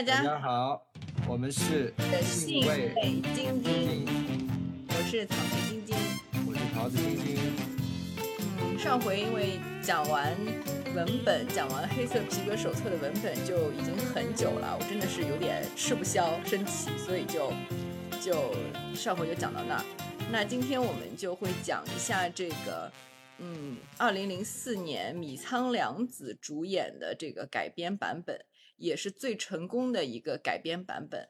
大家大家好，我们是信味味晶晶，我是草莓晶晶。我是桃子晶晶。嗯，上回因为讲完文本，讲完《黑色皮革手册》的文本就已经很久了，我真的是有点吃不消身体，所以就就上回就讲到那儿。那今天我们就会讲一下这个，嗯，二零零四年米仓凉子主演的这个改编版本，也是最成功的一个改编版本。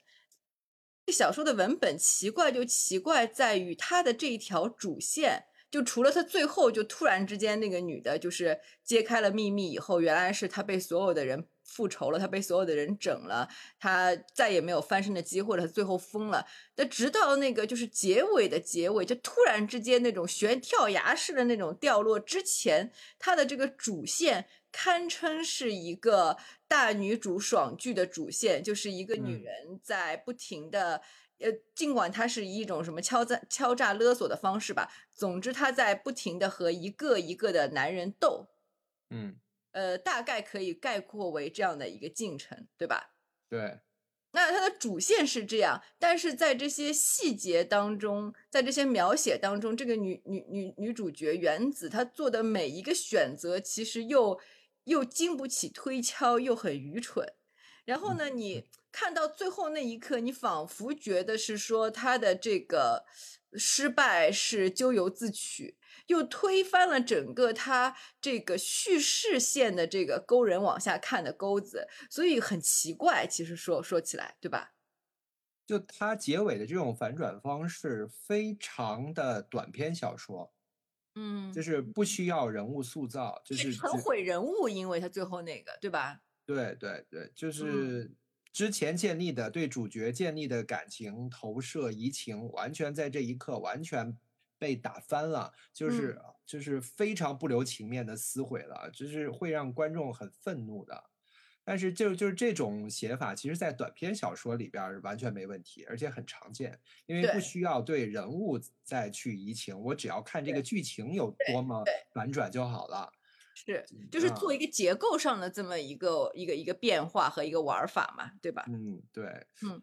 这小说的文本奇怪就奇怪在于它的这一条主线，就除了他最后就突然之间那个女的，就是揭开了秘密以后，原来是她被所有的人复仇了，她被所有的人整了，她再也没有翻身的机会了，她最后疯了。但直到那个就是结尾的结尾，就突然之间那种悬跳崖式的那种掉落之前，她的这个主线堪称是一个大女主爽剧的主线，就是一个女嗯人在不停的。呃，尽管她是以一种什么敲诈、敲诈勒索的方式吧，总之她在不停的和一个一个的男人斗，嗯，呃，大概可以概括为这样的一个进程，对吧？对，那它的主线是这样，但是在这些细节当中，在这些描写当中，这个女女女女主角原子她做的每一个选择，其实又又经不起推敲，又很愚蠢。然后呢，你看到最后那一刻，你仿佛觉得是说他的这个失败是咎由自取，又推翻了整个他这个叙事线的这个勾人往下看的钩子，所以很奇怪。其实说说起来，对吧？就它结尾的这种反转方式，非常的短篇小说，嗯就是不需要人物塑造，就是很毁人物，因为他最后那个，对吧？对对对，嗯就是之前建立的对主角建立的感情投射移情，完全在这一刻完全被打翻了，就是、嗯就是非常不留情面的撕毁了，就是会让观众很愤怒的。但是就就是这种写法，其实在短篇小说里边儿完全没问题，而且很常见，因为不需要对人物再去移情，我只要看这个剧情有多么反转就好了。是，就是啊做一个结构上的这么一个一个一个变化和一个玩法嘛，对吧？嗯，对，嗯，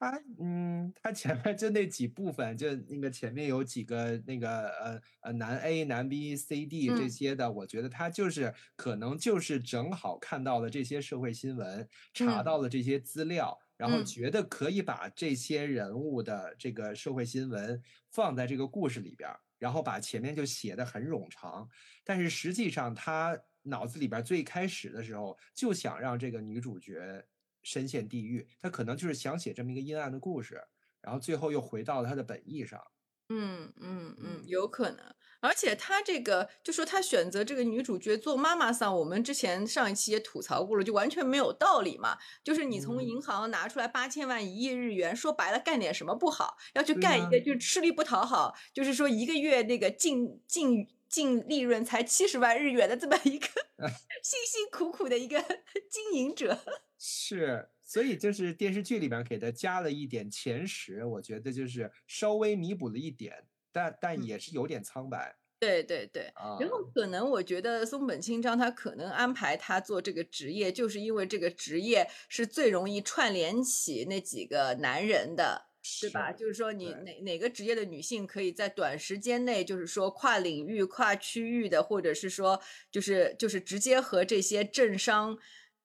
他嗯，他前面就那几部分，就那个前面有几个那个呃呃男 A、男 B、C、D 这嗯。些的，我觉得他就是可能就是正好看到了这些社会新闻，查嗯。到了这些资料，然后嗯。觉得可以把这些人物的这个社会新闻放在这个故事里边儿，然后把前面就写的很冗长，但是实际上他脑子里边儿最开始的时候就想让这个女主角深陷地狱，他可能就是想写这么一个阴暗的故事，然后最后又回到了他的本意上。嗯嗯嗯嗯，有可能。而且他这个就说他选择这个女主角做妈妈桑，我们之前上一期也吐槽过了，就完全没有道理嘛。就是你从嗯银行拿出来八千万、一亿日元，说白了干点什么不好，要去干一个就是吃力不讨好，就是说一个月那个净净净利润才七十万日元的这么一个 辛辛苦苦的一个 经营者。是，所以就是电视剧里边给他加了一点前十，我觉得就是稍微弥补了一点，但但嗯也是有点苍白对对对，啊。然后可能我觉得松本清张他可能安排他做这个职业，就是因为这个职业是最容易串联起那几个男人的。对吧？就是说你哪哪个职业的女性可以在短时间内，就是说跨领域、跨区域的，或者是说就是就是直接和这些政商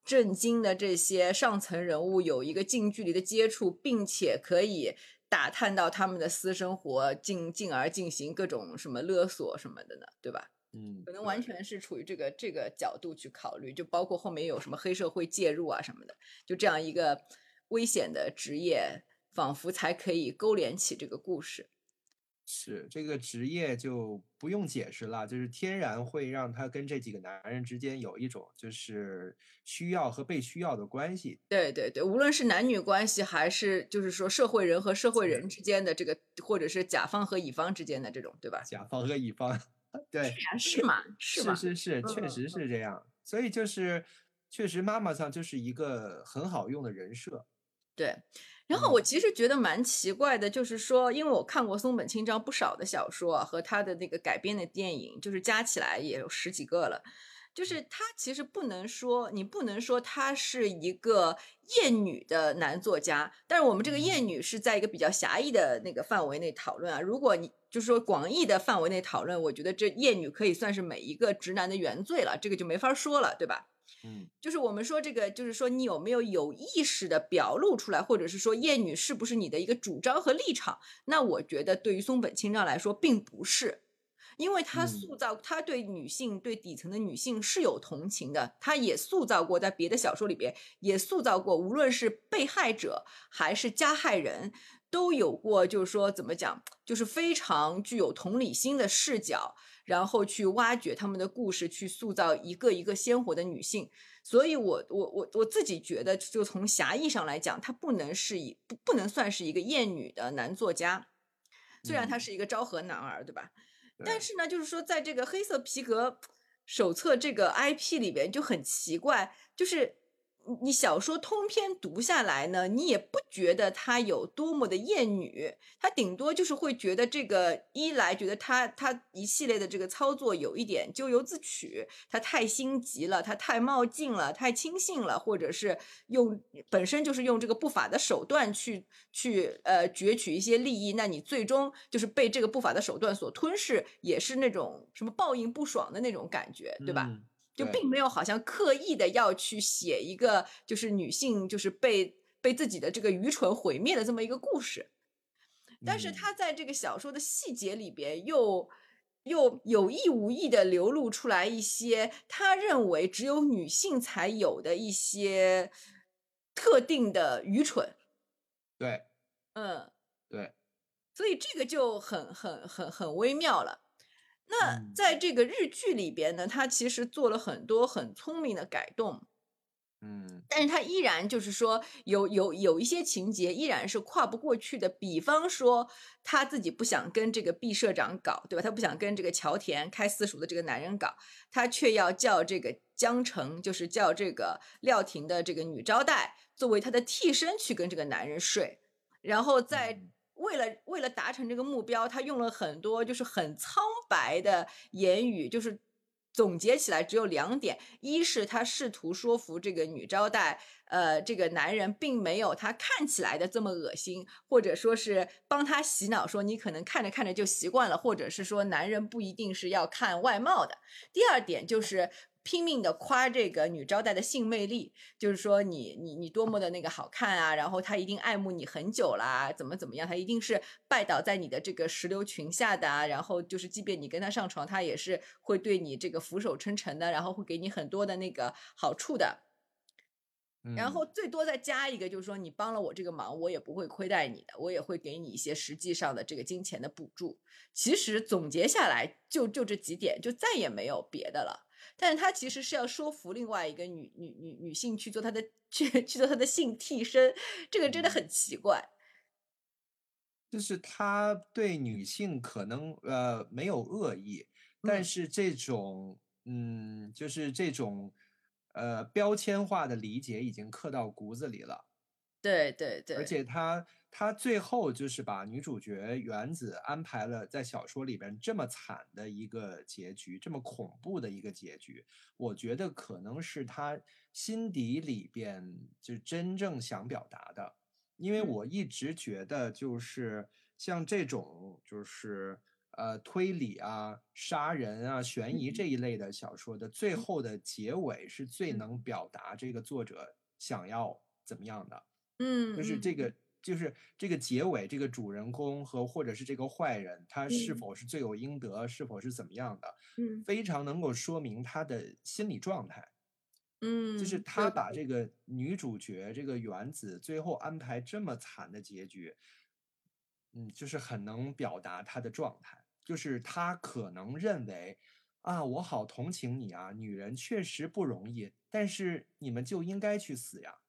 政经的这些上层人物有一个近距离的接触，并且可以打探到他们的私生活，进进而进行各种什么勒索什么的呢？对吧？嗯，可能完全是处于这个这个角度去考虑，就包括后面有什么黑社会介入啊什么的，就这样一个危险的职业，仿佛才可以勾连起这个故事。是这个职业就不用解释了，就是天然会让他跟这几个男人之间有一种就是需要和被需要的关系。对对对，无论是男女关系，还是就是说社会人和社会人之间的这个，或者是甲方和乙方之间的这种，对吧？甲方和乙方，对，啊，是嘛，是吗，是是是，确嗯实是这样。所以就是确实妈妈桑就是一个很好用的人设。对，然后我其实觉得蛮奇怪的，就是说，因为我看过松本清张不少的小说啊，和他的那个改编的电影，就是加起来也有十几个了。就是他其实不能说，你不能说他是一个厌女的男作家，但是我们这个厌女是在一个比较狭义的那个范围内讨论啊。如果你就是说广义的范围内讨论，我觉得这厌女可以算是每一个直男的原罪了，这个就没法说了，对吧？嗯，就是我们说这个，就是说你有没有有意识的表露出来，或者是说厌女是不是你的一个主张和立场？那我觉得对于松本清张来说，并不是。因为他塑造，他对女性、对底层的女性是有同情的，他也塑造过，在别的小说里边也塑造过，无论是被害者还是加害人，都有过，就是说怎么讲，就是非常具有同理心的视角，然后去挖掘他们的故事，去塑造一个一个鲜活的女性。所以，我我我我自己觉得，就从狭义上来讲，他不能是一不不能算是一个厌女的男作家，虽然他是一个昭和男儿，对吧？但是呢，就是说，在这个黑色皮革手册这个 IP 里边就很奇怪，就是。你小说通篇读下来呢，你也不觉得他有多么的厌女，他顶多就是会觉得这个一来觉得他他一系列的这个操作有一点咎由自取，他太心急了，他太冒进了，太轻信了，或者是用本身就是用这个不法的手段去去呃攫取一些利益，那你最终就是被这个不法的手段所吞噬，也是那种什么报应不爽的那种感觉，对吧？就并没有好像刻意的要去写一个就是女性就是被被自己的这个愚蠢毁灭的这么一个故事，但是他在这个小说的细节里边又又有意无意的流露出来一些他认为只有女性才有的一些特定的愚蠢。对，嗯，对，所以这个就很很很很微妙了。那在这个日剧里边呢，他其实做了很多很聪明的改动，嗯，但是他依然就是说有有有一些情节依然是跨不过去的，比方说他自己不想跟这个毕社长搞，对吧？他不想跟这个乔田开私塾的这个男人搞，他却要叫这个江城，就是叫这个廖婷的这个女招待作为他的替身去跟这个男人睡，然后在。为了为了达成这个目标，他用了很多就是很苍白的言语，就是总结起来只有两点：一是他试图说服这个女招待，呃，这个男人并没有他看起来的这么恶心，或者说是帮他洗脑，说你可能看着看着就习惯了，或者是说男人不一定是要看外貌的。第二点就是。拼命的夸这个女招待的性魅力，就是说你你你多么的那个好看啊，然后她一定爱慕你很久啦，怎么怎么样，她一定是拜倒在你的这个石榴裙下的啊，然后就是即便你跟她上床，她也是会对你这个俯首称臣的，然后会给你很多的那个好处的，然后最多再加一个，就是说你帮了我这个忙，我也不会亏待你的，我也会给你一些实际上的这个金钱的补助。其实总结下来就就这几点，就再也没有别的了。但是他其实是要说服另外一个女女女女性去做他的去去做他的性替身，这个真的很奇怪。就是他对女性可能呃没有恶意，但是这种嗯就是这种呃标签化的理解已经刻到骨子里了。对对对，而且他。他最后就是把女主角原子安排了在小说里边这么惨的一个结局，这么恐怖的一个结局。我觉得可能是他心底里边就真正想表达的，因为我一直觉得就是像这种就是呃推理啊、杀人啊、悬疑这一类的小说的最后的结尾是最能表达这个作者想要怎么样的。嗯，就是这个。就是这个结尾，这个主人公和或者是这个坏人，他是否是罪有应得，是否是怎么样的，嗯，非常能够说明他的心理状态，嗯，就是他把这个女主角这个原子最后安排这么惨的结局，嗯，就是很能表达他的状态，就是他可能认为啊，我好同情你啊，女人确实不容易，但是你们就应该去死呀。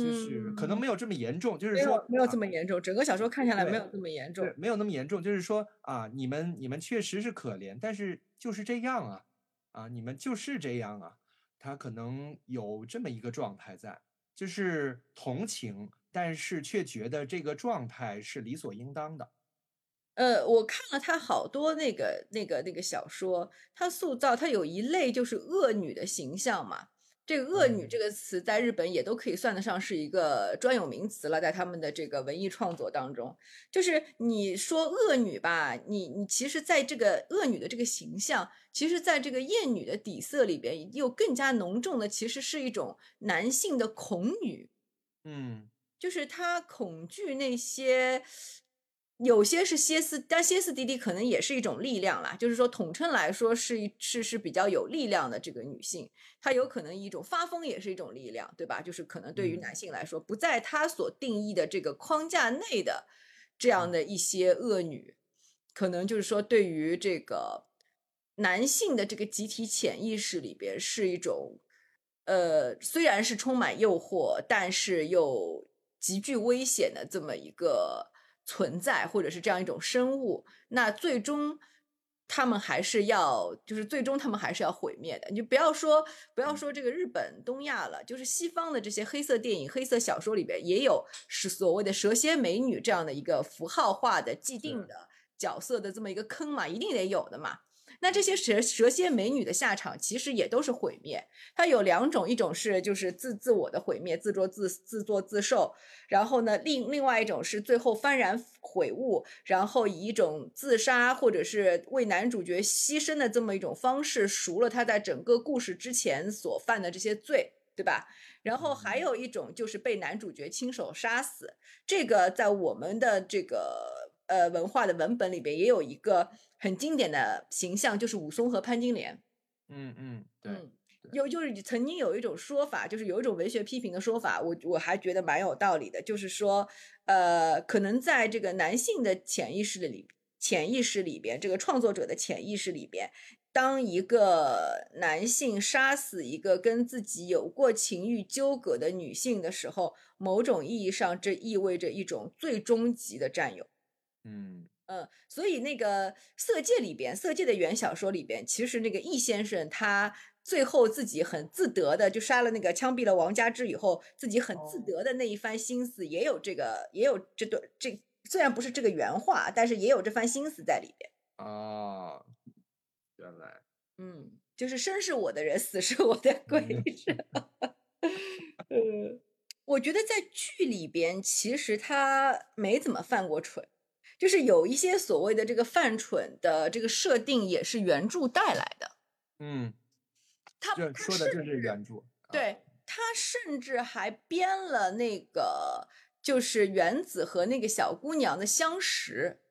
就是可能没有这么严重，就是说没有这么严重，整个小说看下来没有这么严重，没有那么严重。就是说啊，你们你们确实是可怜，但是就是这样啊，啊，你们就是这样啊。他可能有这么一个状态在，就是同情，但是却觉得这个状态是理所应当的。呃，我看了他好多那个那个那个小说，他塑造他有一类就是恶女的形象嘛。这个“恶女”这个词在日本也都可以算得上是一个专有名词了，在他们的这个文艺创作当中，就是你说恶女吧，你你其实在这个恶女的这个形象，其实在这个艳女的底色里边，又更加浓重的，其实是一种男性的恐女，嗯，就是他恐惧那些。有些是歇斯，但歇斯底里可能也是一种力量啦。就是说，统称来说是是是比较有力量的这个女性，她有可能一种发疯也是一种力量，对吧？就是可能对于男性来说，不在她所定义的这个框架内的这样的一些恶女，可能就是说对于这个男性的这个集体潜意识里边是一种，呃，虽然是充满诱惑，但是又极具危险的这么一个。存在，或者是这样一种生物，那最终他们还是要，就是最终他们还是要毁灭的。你就不要说不要说这个日本、东亚了，就是西方的这些黑色电影、黑色小说里边也有是所谓的蛇蝎美女这样的一个符号化的既定的角色的这么一个坑嘛，一定得有的嘛。那这些蛇蛇蝎美女的下场其实也都是毁灭。它有两种，一种是就是自自我的毁灭，自作自自作自受。然后呢，另另外一种是最后幡然悔悟，然后以一种自杀或者是为男主角牺牲的这么一种方式赎了他在整个故事之前所犯的这些罪，对吧？然后还有一种就是被男主角亲手杀死。这个在我们的这个呃文化的文本里边也有一个。很经典的形象就是武松和潘金莲，嗯嗯，对，有就是曾经有一种说法，就是有一种文学批评的说法，我我还觉得蛮有道理的，就是说，呃，可能在这个男性的潜意识里，潜意识里边，这个创作者的潜意识里边，当一个男性杀死一个跟自己有过情欲纠葛的女性的时候，某种意义上，这意味着一种最终极的占有，嗯。嗯，所以那个《色戒》里边，《色戒》的原小说里边，其实那个易先生他最后自己很自得的，就杀了那个枪毙了王家之以后，自己很自得的那一番心思，也有这个，也有这段这虽然不是这个原话，但是也有这番心思在里边。哦，原来，嗯，就是生是我的人，死是我的鬼。嗯，我觉得在剧里边，其实他没怎么犯过蠢。就是有一些所谓的这个犯蠢的这个设定，也是原著带来的。嗯，他说的就是原著。对他甚至还编了那个，就是原子和那个小姑娘的相识。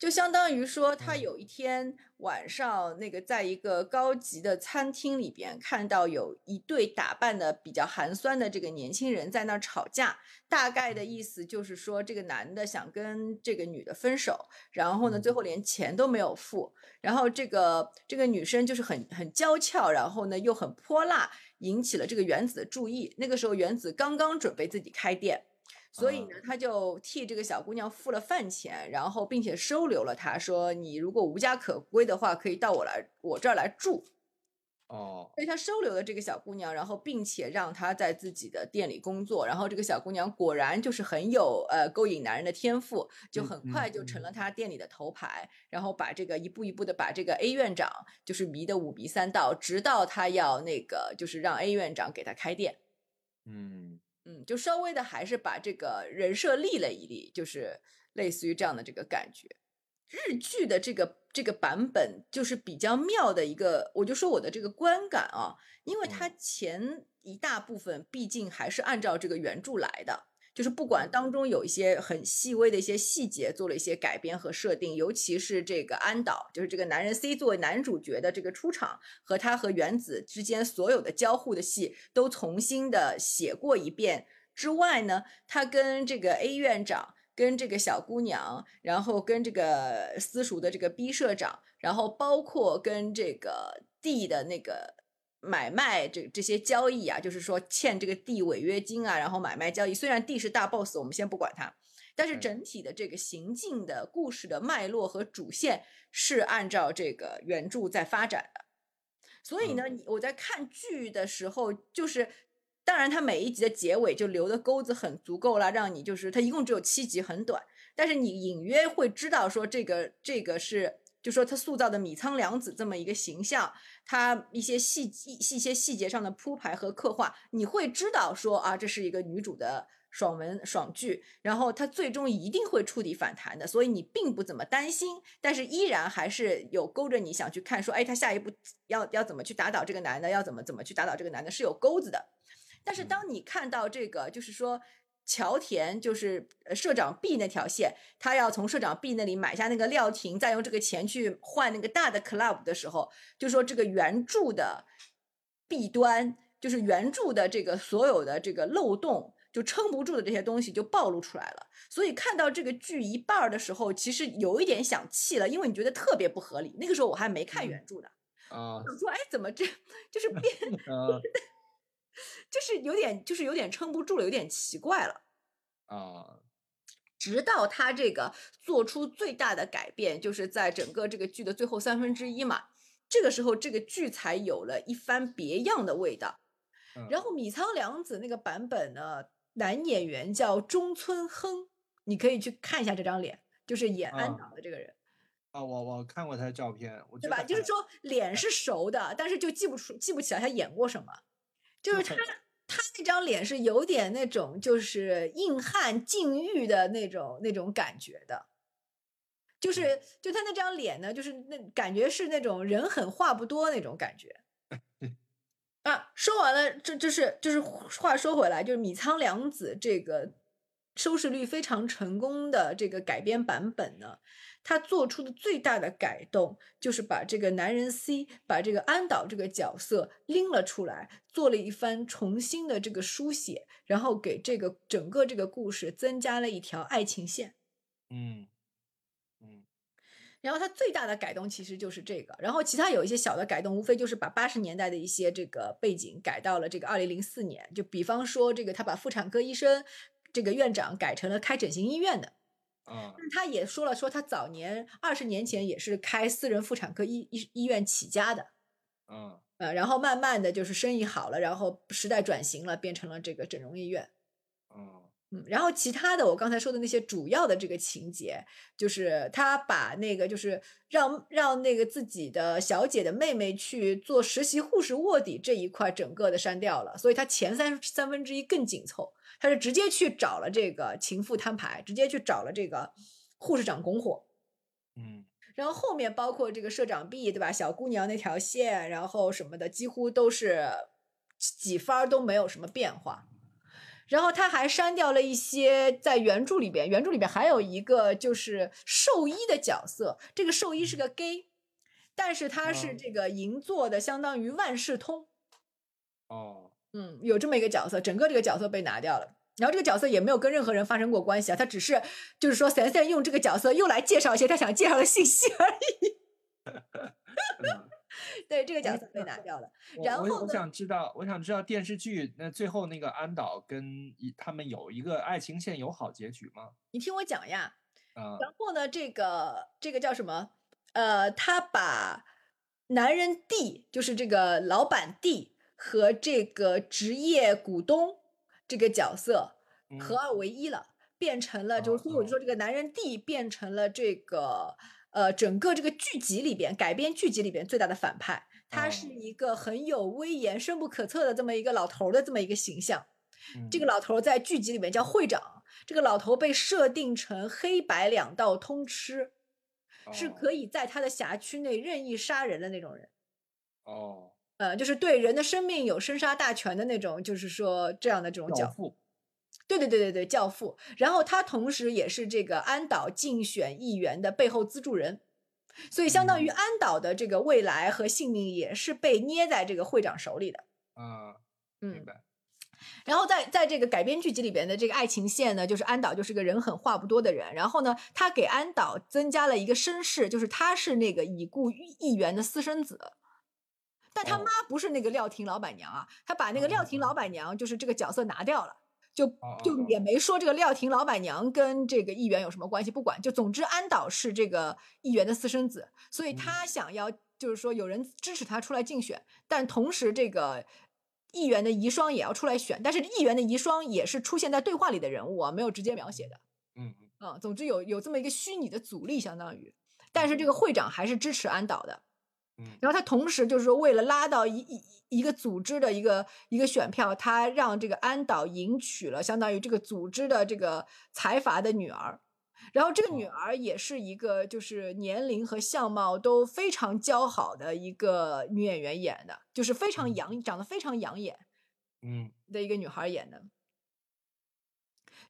就相当于说，他有一天晚上，那个在一个高级的餐厅里边，看到有一对打扮的比较寒酸的这个年轻人在那儿吵架。大概的意思就是说，这个男的想跟这个女的分手，然后呢，最后连钱都没有付。然后这个这个女生就是很很娇俏，然后呢又很泼辣，引起了这个原子的注意。那个时候，原子刚刚准备自己开店。所以呢，他就替这个小姑娘付了饭钱，然后并且收留了她，说你如果无家可归的话，可以到我来我这儿来住。哦，所以他收留了这个小姑娘，然后并且让她在自己的店里工作。然后这个小姑娘果然就是很有呃勾引男人的天赋，就很快就成了他店里的头牌。然后把这个一步一步的把这个 A 院长就是迷得五迷三道，直到他要那个就是让 A 院长给他开店。嗯。嗯，就稍微的还是把这个人设立了一立，就是类似于这样的这个感觉。日剧的这个这个版本就是比较妙的一个，我就说我的这个观感啊，因为它前一大部分毕竟还是按照这个原著来的。就是不管当中有一些很细微的一些细节做了一些改编和设定，尤其是这个安导，就是这个男人 C 作为男主角的这个出场和他和原子之间所有的交互的戏都重新的写过一遍之外呢，他跟这个 A 院长、跟这个小姑娘，然后跟这个私塾的这个 B 社长，然后包括跟这个 D 的那个。买卖这这些交易啊，就是说欠这个地违约金啊，然后买卖交易。虽然地是大 boss，我们先不管它，但是整体的这个行进的故事的脉络和主线是按照这个原著在发展的。所以呢，我在看剧的时候，就是当然，它每一集的结尾就留的钩子很足够了，让你就是它一共只有七集，很短，但是你隐约会知道说这个这个是，就说他塑造的米仓凉子这么一个形象，他一些细一一些细节上的铺排和刻画，你会知道说啊，这是一个女主的。爽文爽剧，然后他最终一定会触底反弹的，所以你并不怎么担心，但是依然还是有勾着你想去看，说，哎，他下一步要要怎么去打倒这个男的，要怎么怎么去打倒这个男的，是有钩子的。但是当你看到这个，就是说桥田就是社长 B 那条线，他要从社长 B 那里买下那个料亭，再用这个钱去换那个大的 club 的时候，就说这个原著的弊端，就是原著的这个所有的这个漏洞。就撑不住的这些东西就暴露出来了，所以看到这个剧一半的时候，其实有一点想气了，因为你觉得特别不合理。那个时候我还没看原著呢，啊，想说哎，怎么这就是变，就是有点就是有点撑不住了，有点奇怪了啊。直到他这个做出最大的改变，就是在整个这个剧的最后三分之一嘛，这个时候这个剧才有了一番别样的味道。然后米仓凉子那个版本呢？男演员叫中村亨，你可以去看一下这张脸，就是演安岛的这个人。啊，我我看过他的照片，对吧？就是说脸是熟的，但是就记不出、记不起来他演过什么。就是他，他那张脸是有点那种就是硬汉禁欲的那种那种感觉的。就是，就他那张脸呢，就是那感觉是那种人狠话不多那种感觉。啊，说完了，这就是就是话说回来，就是米仓凉子这个收视率非常成功的这个改编版本呢，他做出的最大的改动就是把这个男人 C，把这个安导这个角色拎了出来，做了一番重新的这个书写，然后给这个整个这个故事增加了一条爱情线。嗯。然后它最大的改动其实就是这个，然后其他有一些小的改动，无非就是把八十年代的一些这个背景改到了这个二零零四年，就比方说这个他把妇产科医生这个院长改成了开整形医院的，啊，他也说了说他早年二十年前也是开私人妇产科医医医院起家的，嗯，呃，然后慢慢的就是生意好了，然后时代转型了，变成了这个整容医院，嗯。嗯，然后其他的我刚才说的那些主要的这个情节，就是他把那个就是让让那个自己的小姐的妹妹去做实习护士卧底这一块整个的删掉了，所以他前三三分之一更紧凑，他是直接去找了这个情妇摊牌，直接去找了这个护士长拱火，嗯，然后后面包括这个社长 B 对吧，小姑娘那条线，然后什么的几乎都是几番都没有什么变化。然后他还删掉了一些在原著里边，原著里边还有一个就是兽医的角色，这个兽医是个。gay，但是他是这个银座的，相当于万事通。哦，嗯，有这么一个角色，整个这个角色被拿掉了，然后这个角色也没有跟任何人发生过关系啊，他只是就是说三三用这个角色又来介绍一些他想介绍的信息而已。对这个角色被拿掉了，然后我想知道，我想知道电视剧那最后那个安导跟他们有一个爱情线有好结局吗？你听我讲呀，啊，然后呢，这个这个叫什么？呃，他把男人 D，就是这个老板 D 和这个职业股东这个角色合二为一了，变成了，就是所以我就说这个男人 D 变成了这个。呃，整个这个剧集里边改编剧集里边最大的反派，他是一个很有威严、深不可测的这么一个老头的这么一个形象。这个老头在剧集里面叫会长，这个老头被设定成黑白两道通吃，是可以在他的辖区内任意杀人的那种人。哦，呃，就是对人的生命有生杀大权的那种，就是说这样的这种教父。对对对对对，教父。然后他同时也是这个安岛竞选议员的背后资助人，所以相当于安岛的这个未来和性命也是被捏在这个会长手里的。啊，明白。然后在在这个改编剧集里边的这个爱情线呢，就是安岛就是个人狠话不多的人。然后呢，他给安岛增加了一个身世，就是他是那个已故议员的私生子，但他妈不是那个廖婷老板娘啊，他把那个廖婷老板娘就是这个角色拿掉了。就就也没说这个廖婷老板娘跟这个议员有什么关系，不管就总之安导是这个议员的私生子，所以他想要就是说有人支持他出来竞选，但同时这个议员的遗孀也要出来选，但是议员的遗孀也是出现在对话里的人物啊，没有直接描写的。嗯嗯啊，总之有有这么一个虚拟的阻力，相当于，但是这个会长还是支持安导的。嗯然后他同时就是说，为了拉到一一一个组织的一个一个选票，他让这个安导迎娶了相当于这个组织的这个财阀的女儿。然后这个女哦儿也是一个就是年龄和相貌都非常姣好的一个女演员演的，就是非常嗯养，长得非常养眼嗯的一个女孩演的。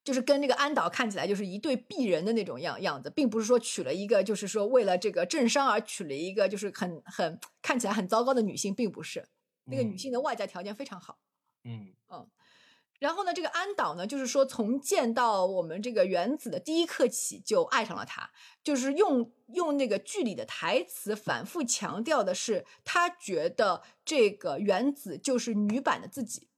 就是跟那个安导看起来就是一对璧人的那种样样子，并不是说娶了一个就是说为了这个政商而娶了一个就是很很看起来很糟糕的女性，并不是那个女嗯性的外在条件非常好。嗯然后呢，这个安导呢，就是说从见到我们这个原子的第一刻起就爱上了他，就是用用那个剧里的台词反复强调的是，他觉得这个原子就是女版的自己。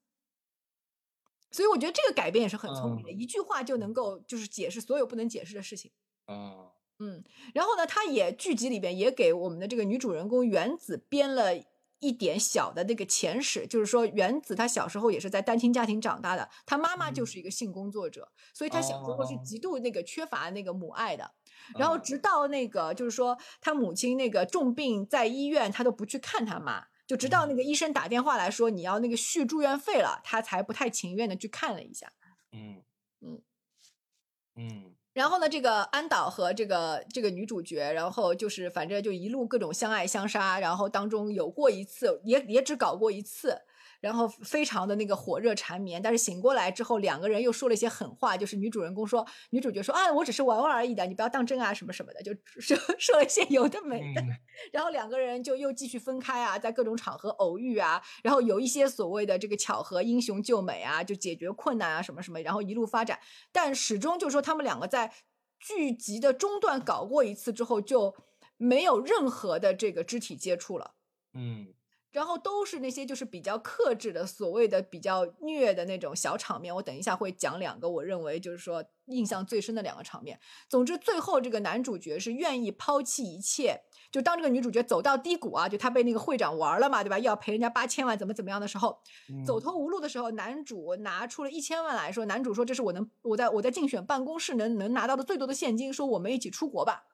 所以我觉得这个改变也是很聪明的，嗯一句话就能够就是解释所有不能解释的事情。啊嗯，然后呢，他也剧集里边也给我们的这个女主人公原子编了一点小的那个前史，就是说原子她小时候也是在单亲家庭长大的，她妈妈就嗯是一个性工作者，所以她小时候是哦极度那个缺乏那个母爱的。然后啊直到那个就是说她母亲那个重病在医院，她都不去看她妈。就直到那嗯。个医生打电话来说你要那个续住院费了，他才不太情愿的去看了一下。嗯。嗯。嗯。然后呢，这个安导和这个这个女主角，然后就是反正就一路各种相爱相杀，然后当中有过一次，也也只搞过一次，然后非常的那个火热缠绵。但是醒过来之后，两个人又说了一些狠话，就是女主人公说，女主角说啊，我只是玩玩而已的，你不要当真啊，什么什么的，就说 说了一些有的没的。嗯 然后两个人就又继续分开啊，在各种场合偶遇啊，然后有一些所谓的这个巧合，英雄救美啊，就解决困难啊什么什么，然后一路发展，但始终就是说他们两个在剧集的中段搞过一次之后，就没有任何的这个肢体接触了。嗯然后都是那些就是比较克制的，所谓的比较虐的那种小场面。我等一下会讲两个我认为就是说印象最深的两个场面。总之，最后这个男主角是愿意抛弃一切，就当这个女主角走到低谷啊，就她被那个会长玩了嘛，对吧？要赔人家八千万，怎么怎么样的时候，走嗯投无路的时候，男主拿出了一千万来说，男主说这是我能我在我在竞选办公室能能拿到的最多的现金，说我们一起出国吧。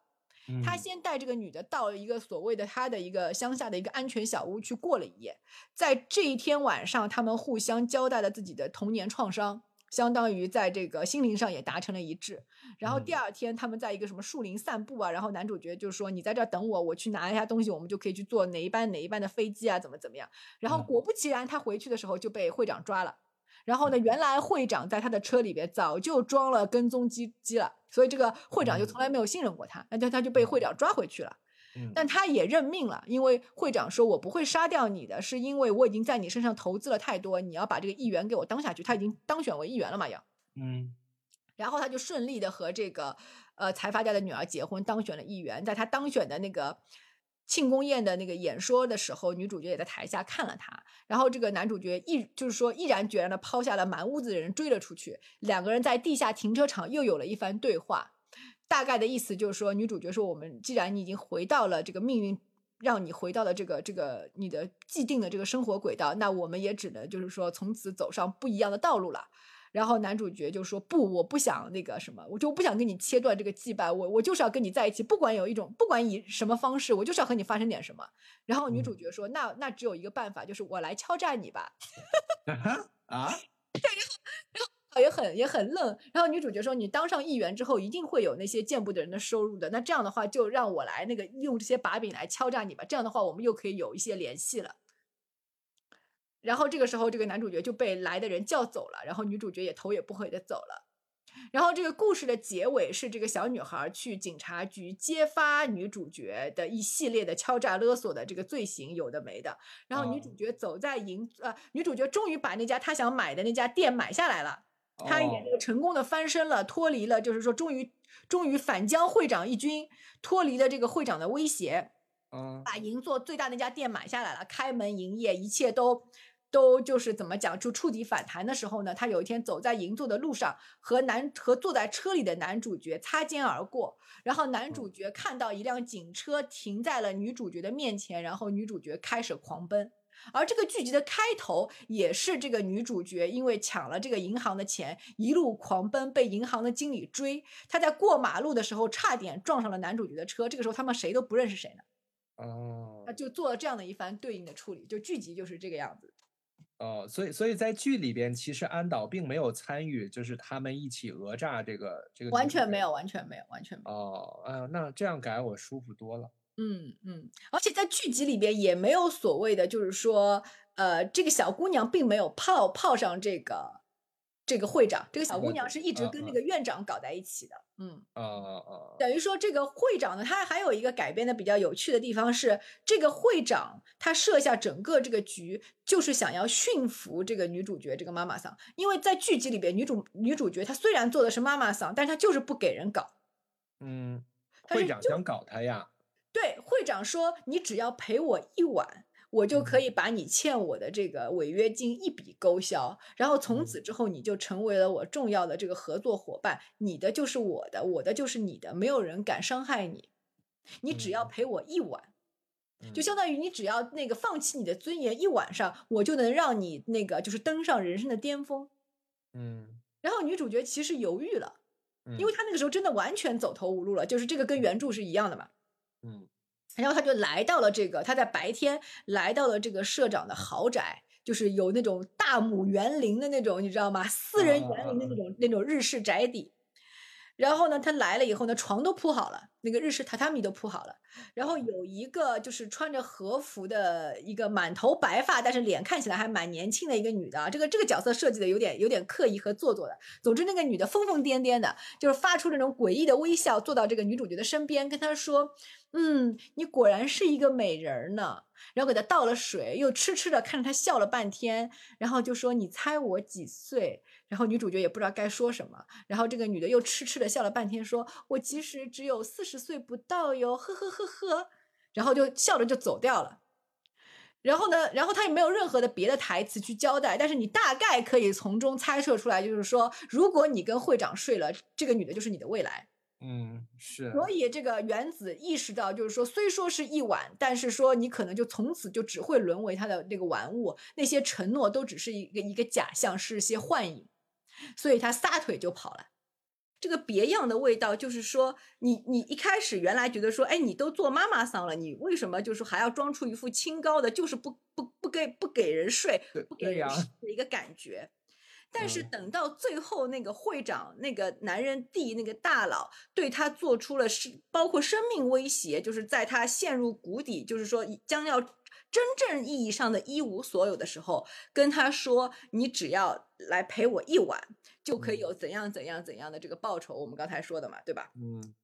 他嗯先带这个女的到了一个所谓的他的一个乡下的一个安全小屋去过了一夜，在这一天晚上，他们互相交代了自己的童年创伤，相当于在这个心灵上也达成了一致。然后第嗯二天，他们在一个什么树林散步啊，然后男主角就说：“你在这儿等我，我去拿一下东西，我们就可以去坐哪一班哪一班的飞机啊，怎么怎么样。”然后嗯果不其然，他回去的时候就被会长抓了。然后呢，原来会长在他的车里边早就装了跟踪机机了，所以这个会长就从来没有信任过他，那他他就被会长抓回去了。嗯但他也认命了，因为会长说：“我不会杀掉你的，是因为我已经在你身上投资了太多，你要把这个议员给我当下去。”他已经当选为议员了嘛，要。嗯然后他就顺利的和这个呃财阀家的女儿结婚，当选了议员。在他当选的那个庆功宴的那个演说的时候，女主角也在台下看了他。然后这个男主角毅就是说毅然决然的抛下了满屋子的人追了出去，两个人在地下停车场又有了一番对话。大概的意思就是说，女主角说：“我们既然你已经回到了这个命运。”让你回到了这个这个你的既定的这个生活轨道，那我们也只能就是说从此走上不一样的道路了。然后男主角就说：“不，我不想那个什么，我就不想跟你切断这个羁绊，我我就是要跟你在一起，不管有一种，不管以什么方式，我就是要和你发生点什么。”然后女主角说：“那那只有一个办法，就是我来敲诈你吧。啊，” 对，然后然后也很也很愣。然后女主角说：“你当上议员之后，一定会有那些见不得人的收入的。那这样的话，就让我来那个用这些把柄来敲诈你吧。这样的话，我们又可以有一些联系了。”然后这个时候，这个男主角就被来的人叫走了，然后女主角也头也不回的走了。然后这个故事的结尾是这个小女孩去警察局揭发女主角的一系列的敲诈勒索的这个罪行，有的没的。然后女主哦角走在银呃，女主角终于把那家她想买的那家店买下来了。她也这个哦成功的翻身了，脱离了，就是说终于终于反将会长一军，脱离了这个会长的威胁。嗯把银座最大那家店买下来了，开门营业，一切都都就是怎么讲，就触底反弹的时候呢，他有一天走在银座的路上，和男和坐在车里的男主角擦肩而过，然后男主角看到一辆警车停在了女主角的面前，然后女主角开始狂奔。而这个剧集的开头也是这个女主角因为抢了这个银行的钱，一路狂奔，被银行的经理追。她在过马路的时候差点撞上了男主角的车，这个时候他们谁都不认识谁呢。哦那就做了这样的一番对应的处理，就剧集就是这个样子。哦，所以所以在剧里边，其实安导并没有参与，就是他们一起讹诈这个这个。完全没有，。完全没有，完全没有。哦，啊，那这样改我舒服多了。嗯嗯，而且在剧集里边也没有所谓的，就是说，呃，这个小姑娘并没有泡泡上这个这个会长，这个小姑娘是一直跟那个院长搞在一起的。嗯，啊啊等于说这个会长呢，他还有一个改编的比较有趣的地方是，这个会长他设下整个这个局就是想要驯服这个女主角这个妈妈桑，因为在剧集里边，女主女主角她虽然做的是妈妈桑，但是她就是不给人搞。嗯，会长想搞她呀。对，会长说你只要陪我一晚，我就可以把你欠我的这个违约金一笔勾销，然后从此之后你就成为了我重要的这个合作伙伴，你的就是我的，我的就是你的，没有人敢伤害你，你只要嗯。陪我一晚。就嗯。相当于你只要那个放弃你的尊严一晚上，我就能让你那个就是登上人生的巅峰。嗯，然后女主角其实犹豫了，嗯因为她那个时候真的完全走投无路了，就是这个跟原著是一样的嘛。嗯然后他就来到了这个，他在白天来到了这个社长的豪宅，就是有那种大母园林的那种，你知道吗？私人园林的那种那种日式宅邸。然后呢，他来了以后呢，床都铺好了，那个日式榻榻米都铺好了。然后有一个就是穿着和服的一个满头白发，但是脸看起来还蛮年轻的一个女的啊，这个这个角色设计的有点有点刻意和做作的。总之，那个女的疯疯癫癫的，就是发出那种诡异的微笑，坐到这个女主角的身边，跟她说：“嗯，你果然是一个美人儿呢。”然后给她倒了水，又痴痴的看着她笑了半天，然后就说：“你猜我几岁？”然后女主角也不知道该说什么，然后这个女的又痴痴的笑了半天，说：“我其实只有四十岁不到哟，呵呵呵呵。”然后就笑着就走掉了。然后呢，然后他也没有任何的别的台词去交代，但是你大概可以从中猜测出来，就是说，如果你跟会长睡了，这个女的就是你的未来。嗯，是。所以这个原子意识到，就是说，虽说是一晚，但是说你可能就从此就只会沦为他的那个玩物，那些承诺都只是一个一个假象，是些幻影，所以他撒腿就跑了。这个别样的味道，就是说，你你一开始原来觉得说，哎，你都做妈妈桑了，你为什么就是还要装出一副清高的，就是不不不给不给人睡，不给人睡的一个感觉。但是嗯等到最后，那个会长、那个男人弟、那个大佬对他做出了是包括生命威胁，就是在他陷入谷底，就是说将要真正意义上的一无所有的时候，跟他说：“你只要来陪我一晚，就可以嗯有怎样怎样怎样的这个报酬。”我们刚才说的嘛，对吧？嗯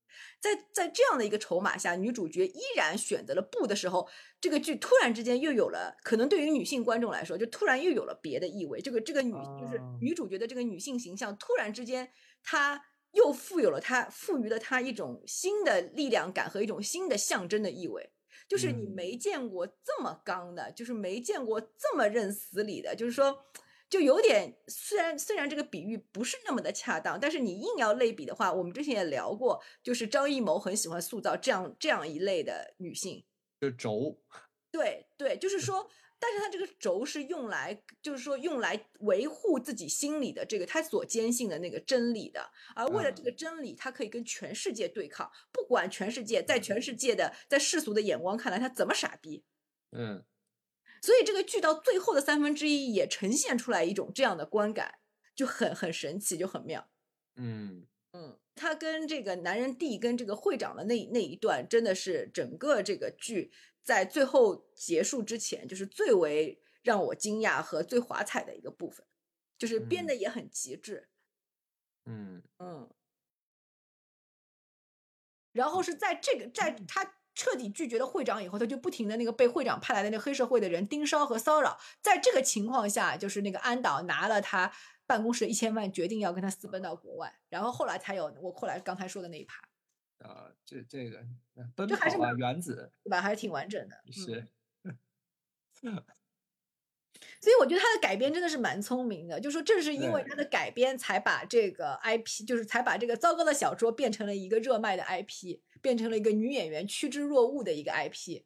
在在这样的一个筹码下，女主角依然选择了不的时候，这个剧突然之间又有了，可能对于女性观众来说，就突然又有了别的意味。这个这个女就是哦女主角的这个女性形象，突然之间她又富有了她赋予了她一种新的力量感和一种新的象征的意味。就是你嗯没见过这么刚的，就是没见过这么认死理的，就是说。就有点，虽然虽然这个比喻不是那么的恰当，但是你硬要类比的话，我们之前也聊过，就是张艺谋很喜欢塑造这样这样一类的女性。就轴。对对，就是 说，但是他这个轴是用来，就是说用来维护自己心里的这个他所坚信的那个真理的，而为了这个真理，他可以跟全世界对抗，不管全世界在全世界的在世俗的眼光看来他怎么傻逼，嗯。所以这个剧到最后的三分之一也呈现出来一种这样的观感，就很很神奇，就很妙。嗯。嗯，他跟这个男人 D 跟这个会长的那那一段，真的是整个这个剧在最后结束之前，就是最为让我惊讶和最华彩的一个部分，就是编嗯的也很极致。嗯嗯，然后是在这个在他彻底拒绝了会长以后，他就不停的那个被会长派来的那个黑社会的人盯梢和骚扰。在这个情况下，就是那个安导拿了他办公室一千万，决定要跟他私奔到国外，然后后来才有我后来刚才说的那一趴，啊，这这个呃奔这还是跑啊，原子对吧？还是挺完整的。嗯是。所以我觉得他的改编真的是蛮聪明的，就说正是因为对他的改编，才把这个 IP，就是才把这个糟糕的小说变成了一个热卖的 IP，变成了一个女演员趋之若鹜的一个 IP。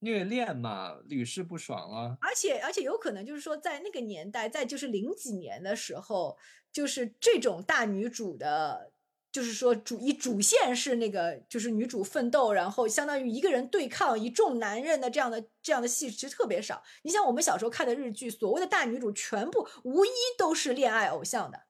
虐恋嘛，屡试不爽啊。而且而且有可能就是说，在那个年代，在就是零几年的时候，就是这种大女主的，就是说主以主线是那个就是女主奋斗，然后相当于一个人对抗一众男人的这样的这样的戏，其实特别少。你像我们小时候看的日剧，所谓的大女主全部无一都是恋爱偶像的。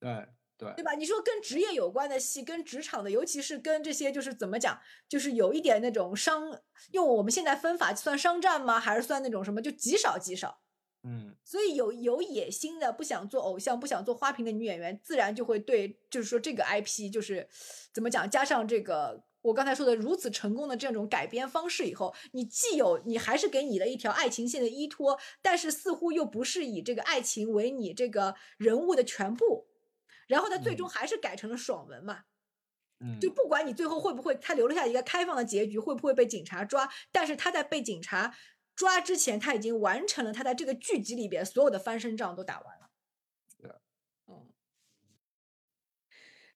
对。对对吧？你说跟职业有关的戏，跟职场的，尤其是跟这些，就是怎么讲，就是有一点那种商，用我们现在分法算商战吗？还是算那种什么？就极少极少。嗯，所以有有野心的，不想做偶像，不想做花瓶的女演员，自然就会对，就是说这个 IP，就是怎么讲，加上这个我刚才说的如此成功的这种改编方式以后，你既有你还是给你了一条爱情线的依托，但是似乎又不是以这个爱情为你这个人物的全部。然后他最终还是改成了爽文嘛，嗯，就不管你最后会不会，他留了下一个开放的结局，会不会被警察抓？但是他在被警察抓之前，他已经完成了他在这个剧集里边所有的翻身仗都打完了。对，嗯。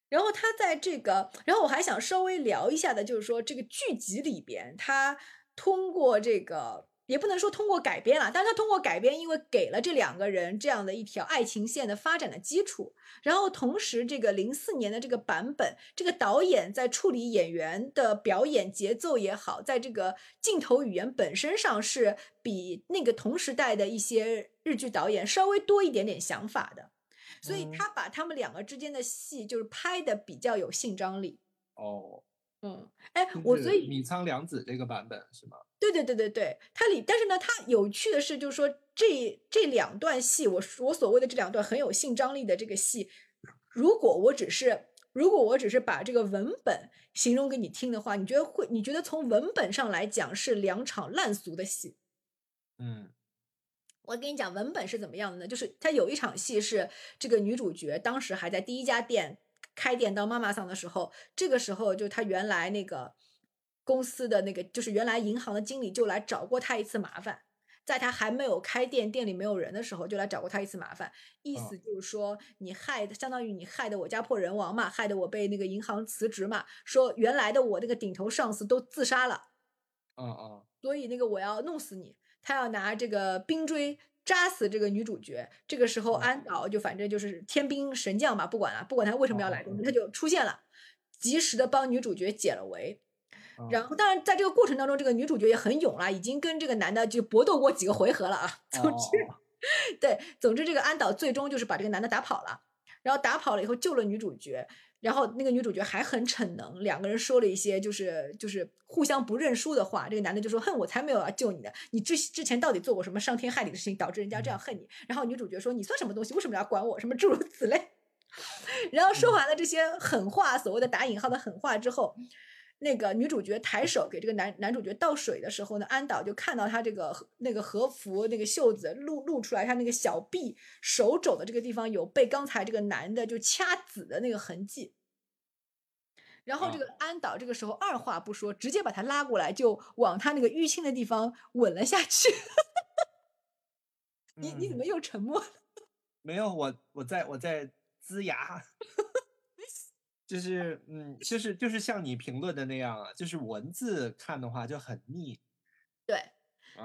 然后他在这个，然后我还想稍微聊一下的，就是说这个剧集里边，他通过这个。也不能说通过改编了，但是他通过改编，因为给了这两个人这样的一条爱情线的发展的基础，然后同时这个零四年的这个版本，这个导演在处理演员的表演节奏也好，在这个镜头语言本身上是比那个同时代的一些日剧导演稍微多一点点想法的，所以他把他们两个之间的戏就是拍的比较有性张力。哦。嗯，哎，我所以米仓凉子这个版本是吗？对对对对对，它里，但是呢，它有趣的是，就是说这这两段戏，我我所谓的这两段很有性张力的这个戏，如果我只是如果我只是把这个文本形容给你听的话，你觉得会？你觉得从文本上来讲是两场烂俗的戏？嗯，我跟你讲，文本是怎么样的呢？就是它有一场戏是这个女主角当时还在第一家店。开店当妈妈桑的时候，这个时候就她原来那个公司的那个，就是原来银行的经理就来找过他一次麻烦，在他还没有开店，店里没有人的时候，就来找过他一次麻烦，意思就是说你害，相当于你害得我家破人亡嘛，害得我被那个银行辞职嘛，说原来的我那个顶头上司都自杀了，嗯嗯，所以那个我要弄死你，他要拿这个冰锥。扎死这个女主角，这个时候安导就反正就是天兵神将嘛，不管了，不管他为什么要来，他就出现了，及时的帮女主角解了围。然后，当然在这个过程当中，这个女主角也很勇了，已经跟这个男的就搏斗过几个回合了啊。总之，对，总之这个安导最终就是把这个男的打跑了，然后打跑了以后救了女主角。然后那个女主角还很逞能，两个人说了一些就是就是互相不认输的话。这个男的就说：“恨，我才没有要救你的，你之之前到底做过什么伤天害理的事情，导致人家这样恨你？”然后女主角说：“你算什么东西？为什么要管我？什么诸如此类。”然后说完了这些狠话，所谓的打引号的狠话之后。那个女主角抬手给这个男男主角倒水的时候呢，安导就看到他这个那个和服那个袖子露露出来，他那个小臂手肘的这个地方有被刚才这个男的就掐紫的那个痕迹。然后这个安导这个时候二话不说，直接把他拉过来，就往他那个淤青的地方吻了下去。你你怎么又沉默了？没有，我我在我在呲牙。就是，嗯，就是就是像你评论的那样啊，就是文字看的话就很腻。对，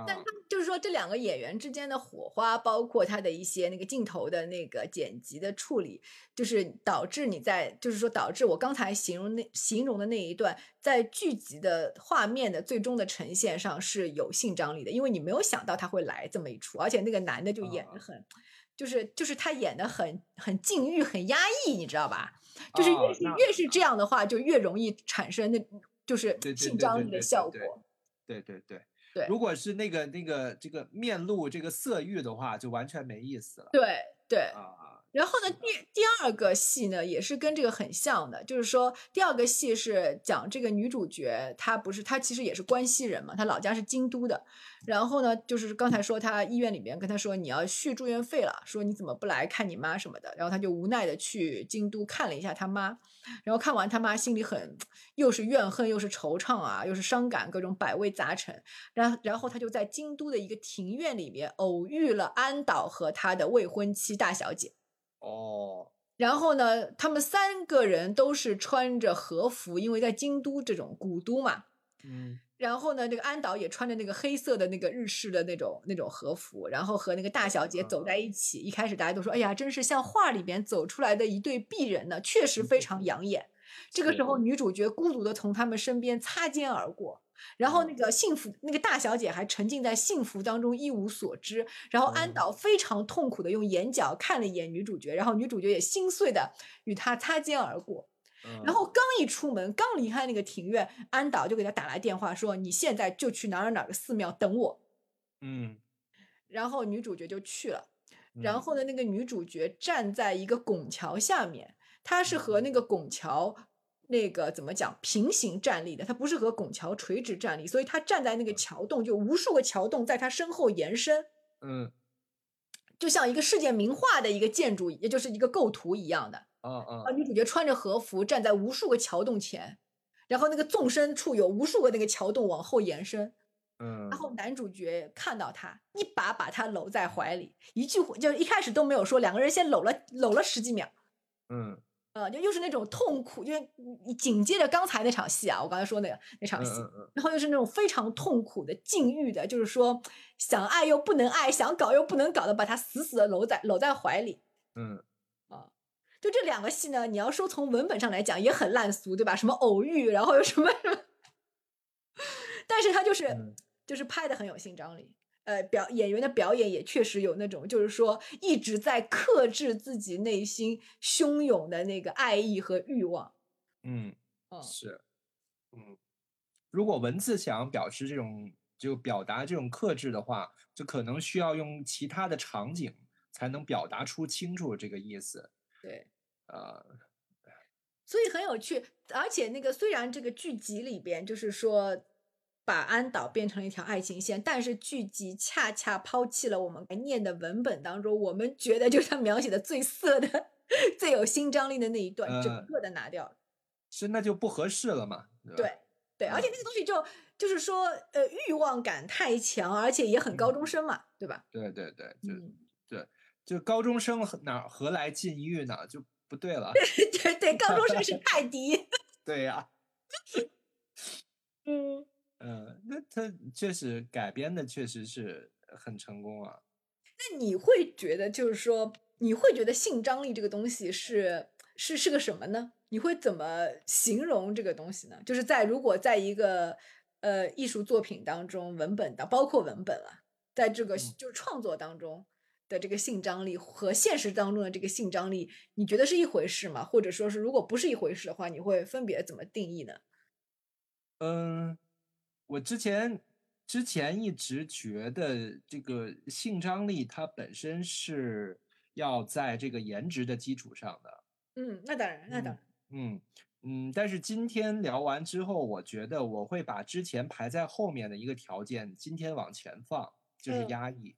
但他就是说这两个演员之间的火花，包括他的一些那个镜头的那个剪辑的处理，就是导致你在，就是说导致我刚才形容那形容的那一段，在剧集的画面的最终的呈现上是有性张力的，因为你没有想到他会来这么一出，而且那个男的就演的很，就是就是他演的很很禁欲、很压抑，你知道吧？就是越是越是这样的话，就越容易产生那，就是性张力的效果。对对对对。如果是那个那个这个面露这个色欲的话，就完全没意思了。对对啊。然后呢，第第二个戏呢，也是跟这个很像的，就是说第二个戏是讲这个女主角，她不是她其实也是关西人嘛，她老家是京都的。然后呢，就是刚才说她医院里面跟她说你要续住院费了，说你怎么不来看你妈什么的。然后她就无奈的去京都看了一下她妈，然后看完她妈心里很又是怨恨又是惆怅啊，又是伤感，各种百味杂陈。然然后她就在京都的一个庭院里面偶遇了安岛和他的未婚妻大小姐。哦，然后呢，他们三个人都是穿着和服，因为在京都这种古都嘛。嗯。然后呢，这个安导也穿着那个黑色的那个日式的那种那种和服，然后和那个大小姐走在一起。一开始大家都说：“哎呀，真是像画里边走出来的一对璧人呢，确实非常养眼。”这个时候，女主角孤独的从他们身边擦肩而过，然后那个幸福那个大小姐还沉浸在幸福当中一无所知。然后安导非常痛苦的用眼角看了一眼女主角，然后女主角也心碎的与他擦肩而过。然后刚一出门，刚离开那个庭院，安导就给他打来电话说：“你现在就去哪哪哪个寺庙等我。”嗯，然后女主角就去了。然后呢，那个女主角站在一个拱桥下面，她是和那个拱桥那个怎么讲平行站立的，它不是和拱桥垂直站立，所以它站在那个桥洞，就无数个桥洞在它身后延伸。嗯，就像一个世界名画的一个建筑，也就是一个构图一样的。嗯嗯，啊，女主角穿着和服站在无数个桥洞前，然后那个纵深处有无数个那个桥洞往后延伸，嗯，然后。男主角看到她，一把把她搂在怀里，一句就是一开始都没有说，两个人先搂了搂了十几秒，嗯，呃，就又是那种痛苦，因为你紧接着刚才那场戏啊，我刚才说那个那场戏，然后又是那种非常痛苦的禁欲的，就是说想爱又不能爱，想搞又不能搞的，把他死死的搂在搂在怀里，嗯。就这两个戏呢，你要说从文本上来讲也很烂俗，对吧？什么偶遇，然后又什么什么，但是他就是就是拍的很有性张力，呃，表演员的表演也确实有那种，就是说一直在克制自己内心汹涌的那个爱意和欲望。嗯，是，嗯，如果文字想表示这种就表达这种克制的话，就可能需要用其他的场景才能表达出清楚这个意思。对。呃，所以很有趣，而且那个虽然这个剧集里边就是说把安岛变成了一条爱情线，但是剧集恰恰抛弃了我们念的文本当中，我们觉得就是他描写的最色的、最有新张力的那一段，整个的拿掉了，是那就不合适了嘛？对对，而且那个东西就就是说，呃，欲望感太强，而且也很高中生嘛，对吧？对对对，就对，就高中生哪何来禁欲呢？就不对了，对对，高中生是 泰迪。对呀，嗯嗯，那他确实改编的确实是很成功啊。那你会觉得，就是说，你会觉得性张力这个东西是是是个什么呢？你会怎么形容这个东西呢？就是在如果在一个呃艺术作品当中，文本的包括文本啊，在这个就是创作当中。的这个性张力和现实当中的这个性张力，你觉得是一回事吗？或者说是如果不是一回事的话，你会分别怎么定义呢？嗯，我之前之前一直觉得这个性张力它本身是要在这个颜值的基础上的。嗯，那当然，那当然。嗯嗯，但是今天聊完之后，我觉得我会把之前排在后面的一个条件今天往前放，就是压抑。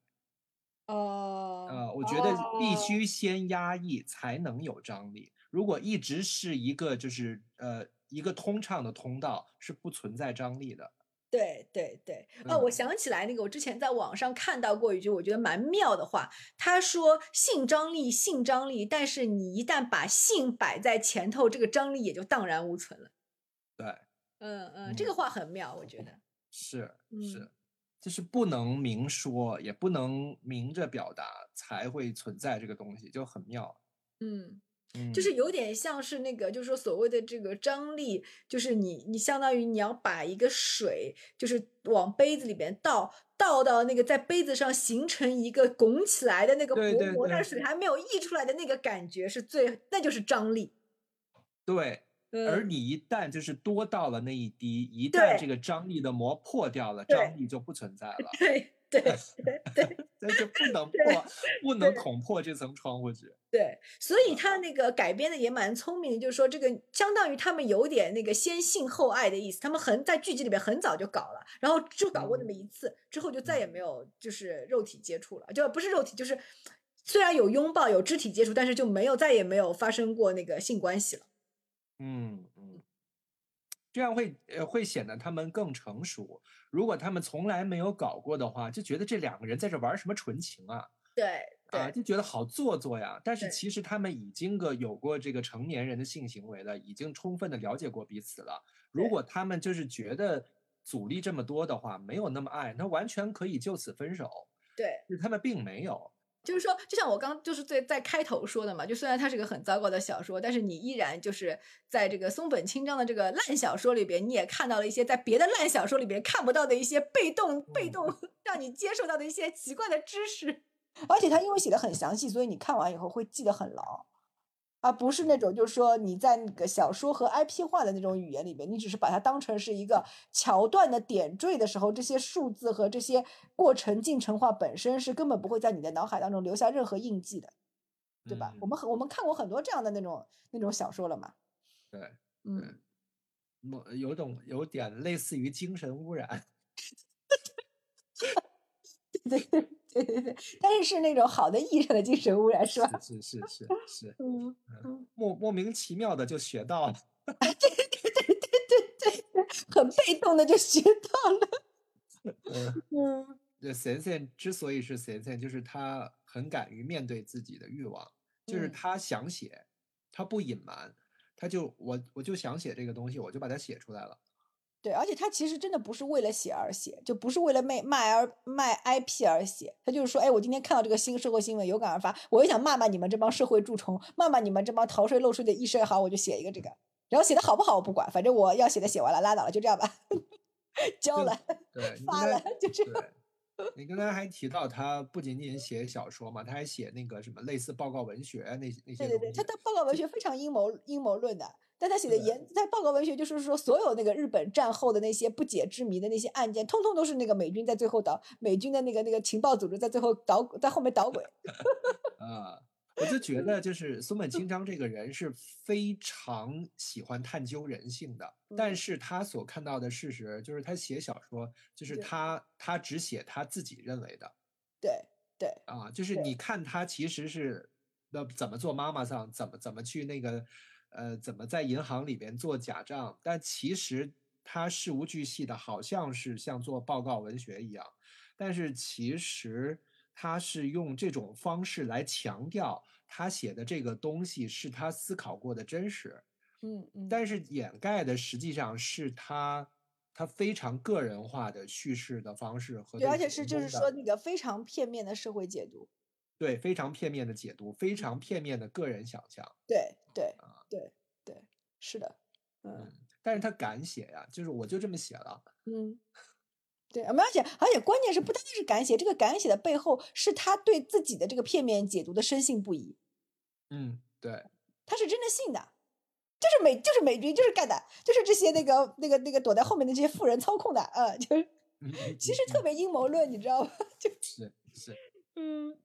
哦，呃，我觉得必须先压抑才能有张力。如果一直是一个就是呃一个通畅的通道，是不存在张力的。对对对，哦，我想起来那个，我之前在网上看到过一句我觉得蛮妙的话，他说性张力，性张力，但是你一旦把性摆在前头，这个张力也就荡然无存了。对，嗯嗯，这个话很妙，我觉得是是。就是不能明说，也不能明着表达，才会存在这个东西，就很妙。嗯，就是有点像是那个，就是说所谓的这个张力，就是你你相当于你要把一个水，就是往杯子里边倒，倒到那个在杯子上形成一个拱起来的那个薄膜，但是水还没有溢出来的那个感觉是最，那就是张力。对。而你一旦就是多到了那一滴，一旦这个张力的膜破掉了，张力就不存在了。对对对，那就不能破，不能捅破这层窗户纸。对，所以他那个改编的也蛮聪明的，就是说这个相当于他们有点那个先性后爱的意思，他们很在剧集里面很早就搞了，然后就搞过那么一次，之后就再也没有就是肉体接触了，就不是肉体，就是虽然有拥抱有肢体接触，但是就没有再也没有发生过那个性关系了。嗯嗯，这样会呃会显得他们更成熟。如果他们从来没有搞过的话，就觉得这两个人在这玩什么纯情啊？对，啊，就觉得好做作呀。但是其实他们已经个有过这个成年人的性行为了，已经充分的了解过彼此了。如果他们就是觉得阻力这么多的话，没有那么爱，那完全可以就此分手。对，就是他们并没有。就是说，就像我刚就是在在开头说的嘛，就虽然它是个很糟糕的小说，但是你依然就是在这个松本清张的这个烂小说里边，你也看到了一些在别的烂小说里边看不到的一些被动被动让你接受到的一些奇怪的知识。而且他因为写的很详细，所以你看完以后会记得很牢。而不是那种，就是说你在那个小说和 IP 化的那种语言里面，你只是把它当成是一个桥段的点缀的时候，这些数字和这些过程进程化本身是根本不会在你的脑海当中留下任何印记的，对吧？我们很我们看过很多这样的那种那种小说了嘛。对，嗯，有种有点类似于精神污染。对 对 对对对，但是是那种好的意义上的精神污染，是吧？是是是是，嗯嗯，莫莫名其妙的就学到了，对对对对对对，很被动的就学到了。嗯嗯，这贤贤之所以是贤贤，就是他很敢于面对自己的欲望，就是他想写，他不隐瞒，他就我我就想写这个东西，我就把它写出来了。对，而且他其实真的不是为了写而写，就不是为了卖卖而卖 IP 而写。他就是说，哎，我今天看到这个新社会新闻，有感而发，我也想骂骂你们这帮社会蛀虫，骂骂你们这帮逃税漏税的医生，好，我就写一个这个。然后写的好不好我不管，反正我要写的写完了，拉倒了，就这样吧，交了，发了，就这样。你刚才还提到他不仅仅写小说嘛，他还写那个什么类似报告文学那那些。对对对，他的报告文学非常阴谋阴谋论的。但他写的严，他报告文学，就是说所有那个日本战后的那些不解之谜的那些案件，通通都是那个美军在最后捣，美军的那个那个情报组织在最后捣，在后面捣鬼。啊，我就觉得就是松本清张这个人是非常喜欢探究人性的，但是他所看到的事实就是他写小说，就是他他只写他自己认为的。对对啊，就是你看他其实是那怎么做妈妈桑，怎么怎么去那个。呃，怎么在银行里边做假账？但其实他事无巨细的，好像是像做报告文学一样。但是其实他是用这种方式来强调他写的这个东西是他思考过的真实。嗯嗯。但是掩盖的实际上是他他非常个人化的叙事的方式和对，而且是就是说那个非常片面的社会解读。对，非常片面的解读，非常片面的个人想象。对对啊，对对，是的，嗯。但是他敢写呀，就是我就这么写了。嗯，对，而且而且关键是不单单是敢写，这个敢写的背后是他对自己的这个片面解读的深信不疑。嗯，对，他是真的信的，就是美就是美军就是干的，就是这些那个那个那个躲在后面的这些富人操控的，嗯，就是其实特别阴谋论，你知道吗？就是是，嗯。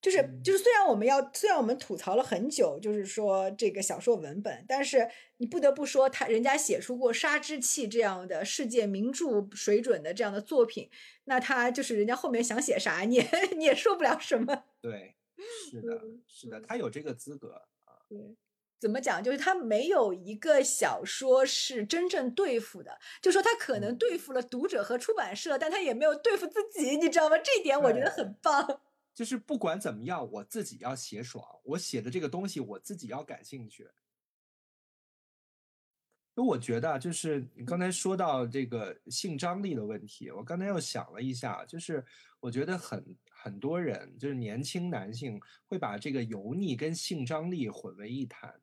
就是就是，虽然我们要虽然我们吐槽了很久，就是说这个小说文本，但是你不得不说，他人家写出过《杀之气》这样的世界名著水准的这样的作品，那他就是人家后面想写啥，你你也说不了什么。对，是的，是的，他有这个资格啊。对，怎么讲？就是他没有一个小说是真正对付的，就说他可能对付了读者和出版社，但他也没有对付自己，你知道吗？这一点我觉得很棒。就是不管怎么样，我自己要写爽，我写的这个东西我自己要感兴趣。那我觉得，就是你刚才说到这个性张力的问题，我刚才又想了一下，就是我觉得很很多人，就是年轻男性会把这个油腻跟性张力混为一谈。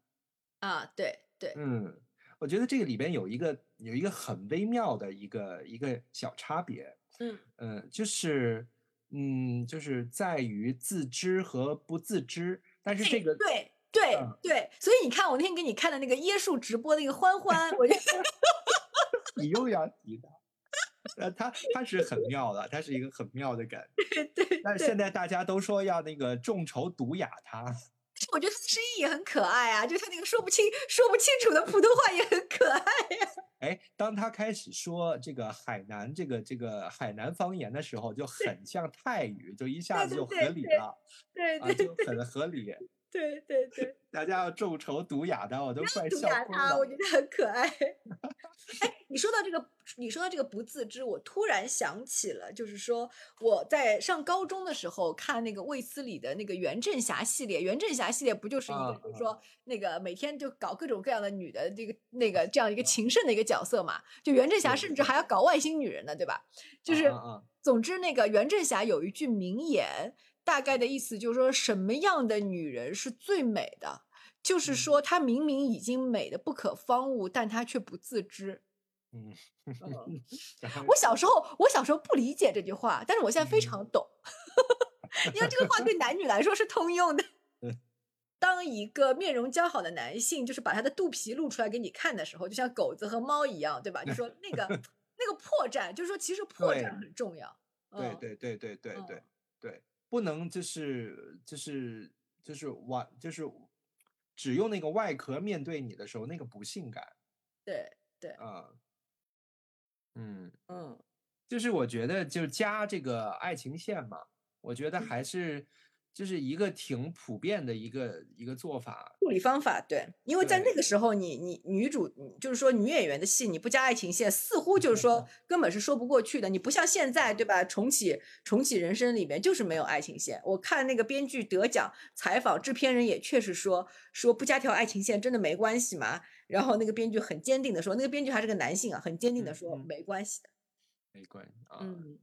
啊，对对，嗯，我觉得这个里边有一个有一个很微妙的一个一个小差别。嗯嗯，就是。嗯，就是在于自知和不自知，但是这个对对对，所以你看我那天给你看的那个椰树直播那个欢欢，我就 你又要提他，呃，他他是很妙的，他是一个很妙的梗，对，但是现在大家都说要那个众筹毒哑他。我觉得他的声音也很可爱啊，就他那个说不清、说不清楚的普通话也很可爱呀。哎，当他开始说这个海南这个这个海南方言的时候，就很像泰语，就一下子就合理了，对对，就很合理。对对对，大家要众筹毒哑他，我都快笑哭了。我觉得很可爱。哎，你说到这个，你说到这个不自知，我突然想起了，就是说我在上高中的时候看那个卫斯理的那个袁振霞系列，袁振霞系列不就是一个，就是说那个每天就搞各种各样的女的这个那个这样一个情圣的一个角色嘛？就袁振霞甚至还要搞外星女人呢，对吧？就是总之那个袁振霞有一句名言，大概的意思就是说什么样的女人是最美的？就是说，她明明已经美的不可方物，但她却不自知。嗯，我小时候，我小时候不理解这句话，但是我现在非常懂，因为这个话对男女来说是通用的。当一个面容姣好的男性，就是把他的肚皮露出来给你看的时候，就像狗子和猫一样，对吧？就说那个那个破绽，就是说其实破绽很重要。对对对对对对对，不能就是就是就是完就是。只用那个外壳面对你的时候，那个不性感。对对啊，嗯嗯，就是我觉得就加这个爱情线嘛，我觉得还是。就是一个挺普遍的一个一个做法，处理方法。对，因为在那个时候，你你女主就是说女演员的戏，你不加爱情线，似乎就是 说根本是说不过去的。你不像现在，对吧？重启重启人生里面就是没有爱情线。我看那个编剧得奖采访，制片人也确实说说不加条爱情线真的没关系嘛。然后那个编剧很坚定的说，那个编剧还是个男性啊，很坚定的说没关系的，没关系啊。嗯。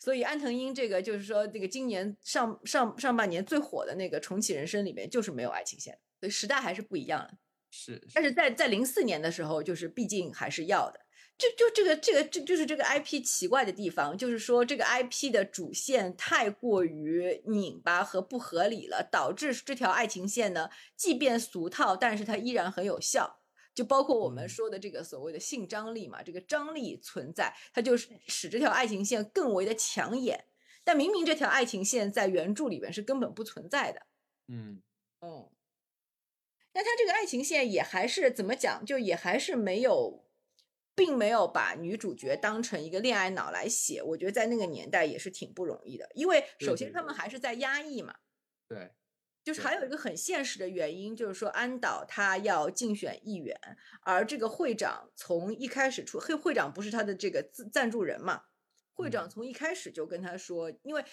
所以安藤英这个就是说，这个今年上上上半年最火的那个重启人生里面就是没有爱情线，所以时代还是不一样了。是，但是在在零四年的时候，就是毕竟还是要的。就就这个这个这就是这个 IP 奇怪的地方，就是说这个 IP 的主线太过于拧巴和不合理了，导致这条爱情线呢，即便俗套，但是它依然很有效。就包括我们说的这个所谓的性张力嘛，这个张力存在，它就是使这条爱情线更为的抢眼。但明明这条爱情线在原著里边是根本不存在的。嗯嗯，那他这个爱情线也还是怎么讲？就也还是没有，并没有把女主角当成一个恋爱脑来写。我觉得在那个年代也是挺不容易的，因为首先他们还是在压抑嘛。对。就是还有一个很现实的原因，就是说安导他要竞选议员，而这个会长从一开始出，会会长不是他的这个赞赞助人嘛？会长从一开始就跟他说，因为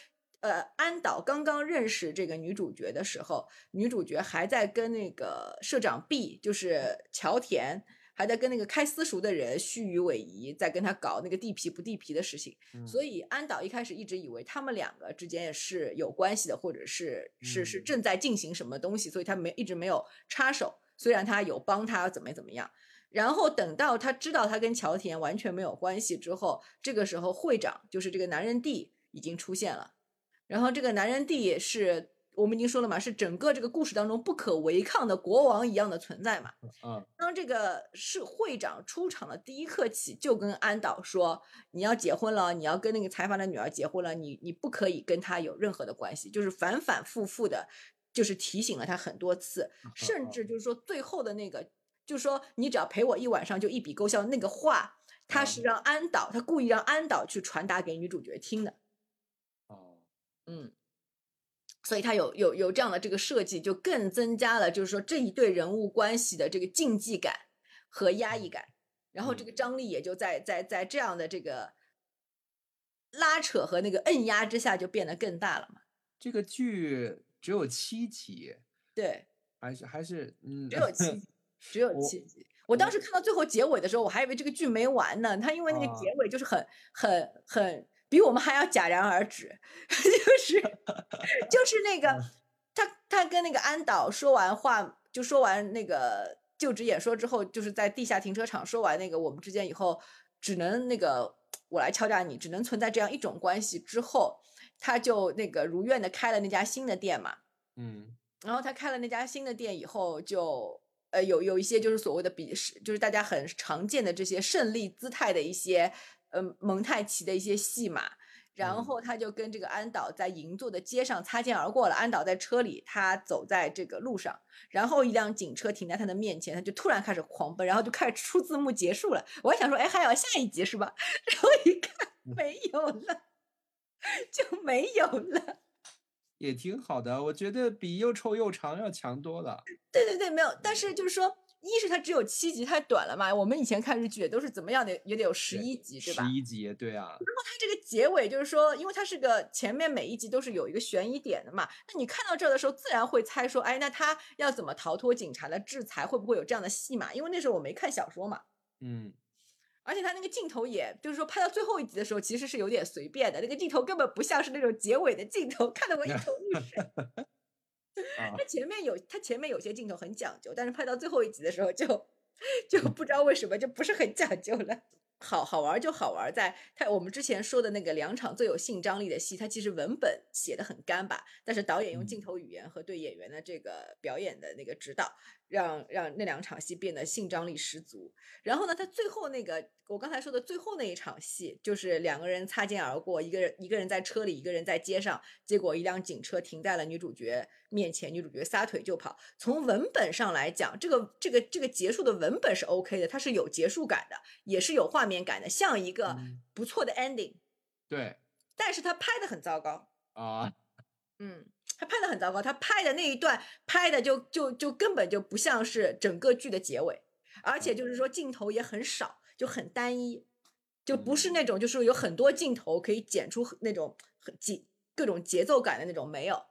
呃安导刚刚认识这个女主角的时候，女主角还在跟那个社长 B，就是乔田。还在跟那个开私塾的人虚与委蛇，在跟他搞那个地皮不地皮的事情，所以安导一开始一直以为他们两个之间也是有关系的，或者是是是正在进行什么东西，所以他没一直没有插手。虽然他有帮他怎么怎么样，然后等到他知道他跟乔田完全没有关系之后，这个时候会长就是这个男人弟已经出现了，然后这个男人弟是。我们已经说了嘛，是整个这个故事当中不可违抗的国王一样的存在嘛。嗯，当这个是会长出场的第一刻起，就跟安导说，你要结婚了，你要跟那个财阀的女儿结婚了，你你不可以跟他有任何的关系，就是反反复复的，就是提醒了他很多次，甚至就是说最后的那个，就是说你只要陪我一晚上就一笔勾销那个话，他是让安导，他故意让安导去传达给女主角听的。哦，嗯。所以他有有有这样的这个设计，就更增加了就是说这一对人物关系的这个禁忌感和压抑感，然后这个张力也就在在在这样的这个拉扯和那个摁压之下就变得更大了嘛。这个剧只有七集，对，还是还是嗯，只有七集，只有七集。我当时看到最后结尾的时候，我还以为这个剧没完呢。他因为那个结尾就是很很很。比我们还要戛然而止，就是就是那个他他跟那个安导说完话，就说完那个就职演说之后，就是在地下停车场说完那个我们之间以后只能那个我来敲诈你，只能存在这样一种关系之后，他就那个如愿的开了那家新的店嘛，嗯，然后他开了那家新的店以后，就呃有有一些就是所谓的比是就是大家很常见的这些胜利姿态的一些。嗯，蒙太奇的一些戏码，然后他就跟这个安导在银座的街上擦肩而过了。安导在车里，他走在这个路上，然后一辆警车停在他的面前，他就突然开始狂奔，然后就开始出字幕结束了。我还想说，哎，还有下一集是吧？然后一看没有了，就没有了。也挺好的，我觉得比又臭又长要强多了。对对对，没有，但是就是说。一是它只有七集，太短了嘛。我们以前看日剧也都是怎么样的，也得有十一集，对吧？十一集，对啊。然后它这个结尾就是说，因为它是个前面每一集都是有一个悬疑点的嘛，那你看到这儿的时候，自然会猜说，哎，那他要怎么逃脱警察的制裁？会不会有这样的戏码？因为那时候我没看小说嘛。嗯。而且他那个镜头，也就是说拍到最后一集的时候，其实是有点随便的，那个镜头根本不像是那种结尾的镜头，看得我一头雾水。他前面有，他前面有些镜头很讲究，但是拍到最后一集的时候，就就不知道为什么就不是很讲究了。好好玩就好玩，在他我们之前说的那个两场最有性张力的戏，它其实文本写的很干巴，但是导演用镜头语言和对演员的这个表演的那个指导，让让那两场戏变得性张力十足。然后呢，他最后那个我刚才说的最后那一场戏，就是两个人擦肩而过，一个人一个人在车里，一个人在街上，结果一辆警车停在了女主角面前，女主角撒腿就跑。从文本上来讲，这个这个这个结束的文本是 OK 的，它是有结束感的，也是有画面感的，像一个不错的 ending。对，但是他拍的很糟糕啊，嗯，他拍的很糟糕，他拍的那一段拍的就就就根本就不像是整个剧的结尾。而且就是说镜头也很少，就很单一，就不是那种就是有很多镜头可以剪出那种很节各种节奏感的那种没有。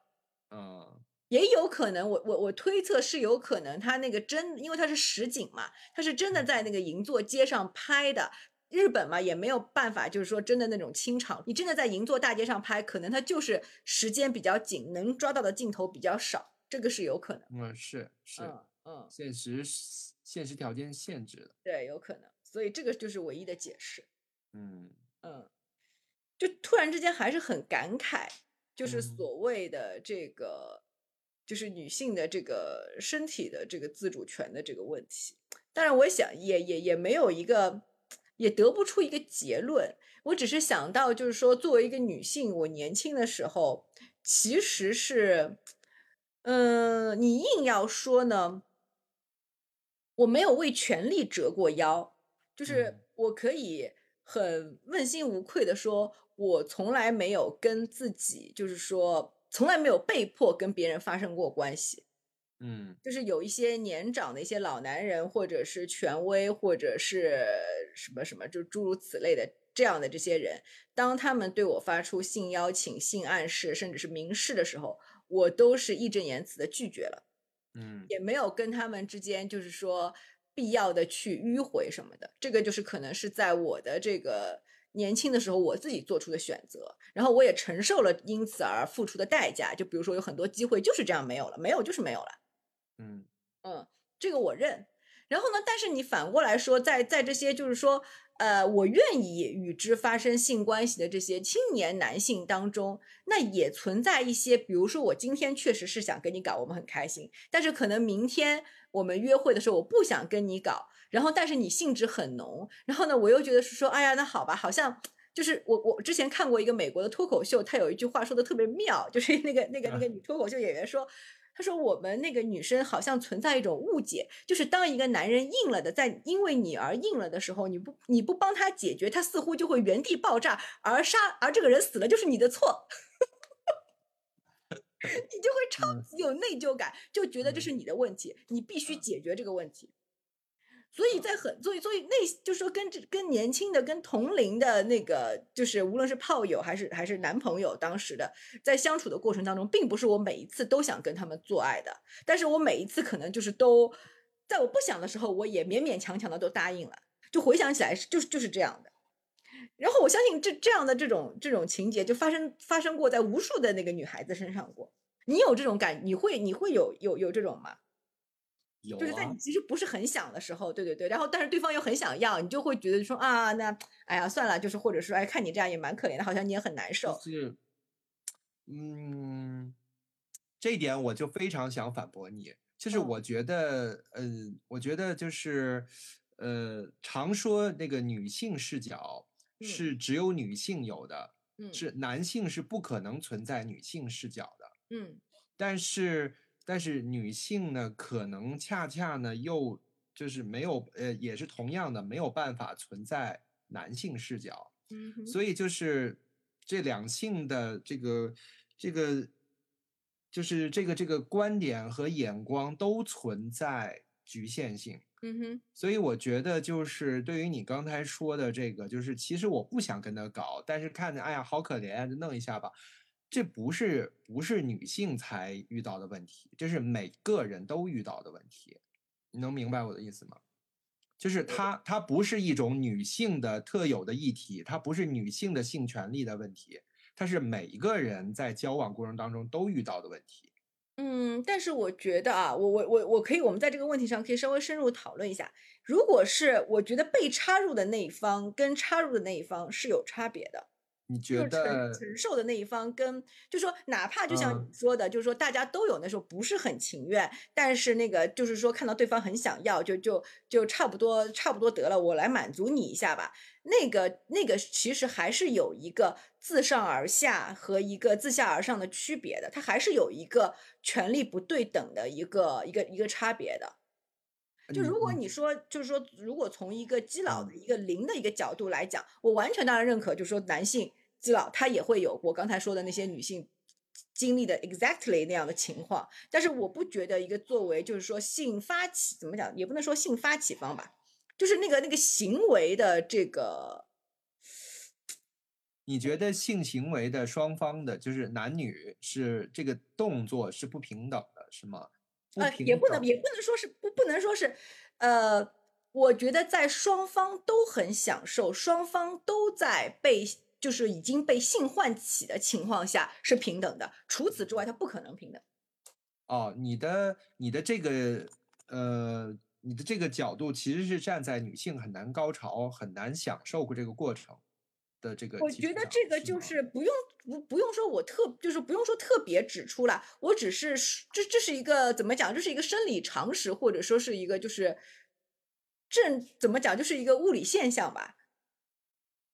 嗯，也有可能，我我我推测是有可能他那个真，因为他是实景嘛，他是真的在那个银座街上拍的。日本嘛也没有办法，就是说真的那种清场，你真的在银座大街上拍，可能他就是时间比较紧，能抓到的镜头比较少，这个是有可能。嗯，是是，嗯，现实。现实条件限制了，对，有可能，所以这个就是唯一的解释。嗯嗯，就突然之间还是很感慨，就是所谓的这个，就是女性的这个身体的这个自主权的这个问题。当然，我想也也也没有一个，也得不出一个结论。我只是想到，就是说，作为一个女性，我年轻的时候其实是，嗯，你硬要说呢。我没有为权力折过腰，就是我可以很问心无愧的说，我从来没有跟自己，就是说从来没有被迫跟别人发生过关系。嗯，就是有一些年长的一些老男人，或者是权威，或者是什么什么，就诸如此类的这样的这些人，当他们对我发出性邀请、性暗示，甚至是明示的时候，我都是义正言辞的拒绝了。嗯，也没有跟他们之间就是说必要的去迂回什么的，这个就是可能是在我的这个年轻的时候我自己做出的选择，然后我也承受了因此而付出的代价。就比如说有很多机会就是这样没有了，没有就是没有了。嗯嗯，这个我认。然后呢，但是你反过来说，在在这些就是说。呃，我愿意与之发生性关系的这些青年男性当中，那也存在一些，比如说我今天确实是想跟你搞，我们很开心，但是可能明天我们约会的时候，我不想跟你搞，然后但是你兴致很浓，然后呢，我又觉得是说，哎呀，那好吧，好像就是我我之前看过一个美国的脱口秀，他有一句话说的特别妙，就是那个那个那个女脱口秀演员说。他说：“我们那个女生好像存在一种误解，就是当一个男人硬了的，在因为你而硬了的时候，你不你不帮他解决，他似乎就会原地爆炸而杀，而这个人死了就是你的错，你就会超级有内疚感，就觉得这是你的问题，你必须解决这个问题。”所以在很，所以所以那就是说，跟这跟年轻的、跟同龄的那个，就是无论是炮友还是还是男朋友，当时的在相处的过程当中，并不是我每一次都想跟他们做爱的，但是我每一次可能就是都在我不想的时候，我也勉勉强强的都答应了。就回想起来是，就是就是这样的。然后我相信这这样的这种这种情节就发生发生过在无数的那个女孩子身上过。你有这种感？你会你会有有有这种吗？就是在你其实不是很想的时候，对对对，然后但是对方又很想要，你就会觉得说啊，那哎呀算了，就是或者说哎，看你这样也蛮可怜的，好像你也很难受。是，嗯，这一点我就非常想反驳你，就是我觉得，嗯，我觉得就是，呃，常说那个女性视角是只有女性有的，是男性是不可能存在女性视角的，嗯，但是。但是女性呢，可能恰恰呢，又就是没有，呃，也是同样的没有办法存在男性视角，嗯，所以就是这两性的这个这个，就是这个这个观点和眼光都存在局限性。嗯哼，所以我觉得就是对于你刚才说的这个，就是其实我不想跟他搞，但是看着哎呀好可怜，就弄一下吧。这不是不是女性才遇到的问题，这是每个人都遇到的问题。你能明白我的意思吗？就是它它不是一种女性的特有的议题，它不是女性的性权利的问题，它是每一个人在交往过程当中都遇到的问题。嗯，但是我觉得啊，我我我我可以，我们在这个问题上可以稍微深入讨论一下。如果是我觉得被插入的那一方跟插入的那一方是有差别的。你觉得承受的那一方跟，就说哪怕就像你说的，就是说大家都有那时候不是很情愿，但是那个就是说看到对方很想要，就就就差不多差不多得了，我来满足你一下吧。那个那个其实还是有一个自上而下和一个自下而上的区别的，它还是有一个权力不对等的一个一个一个差别的。就如果你说，就是说，如果从一个基佬的一个零的一个角度来讲，我完全当然认可，就是说男性基佬他也会有我刚才说的那些女性经历的 exactly 那样的情况，但是我不觉得一个作为就是说性发起怎么讲，也不能说性发起方吧，就是那个那个行为的这个，你觉得性行为的双方的，就是男女是这个动作是不平等的，是吗？呃，也不能，也不能说是不，不能说是，呃，我觉得在双方都很享受，双方都在被，就是已经被性唤起的情况下是平等的。除此之外，它不可能平等。哦，你的你的这个，呃，你的这个角度其实是站在女性很难高潮、很难享受过这个过程。的这个，我觉得这个就是不用不不用说，我特就是不用说特别指出来，我只是这这是一个怎么讲，这是一个生理常识，或者说是一个就是正怎么讲，就是一个物理现象吧。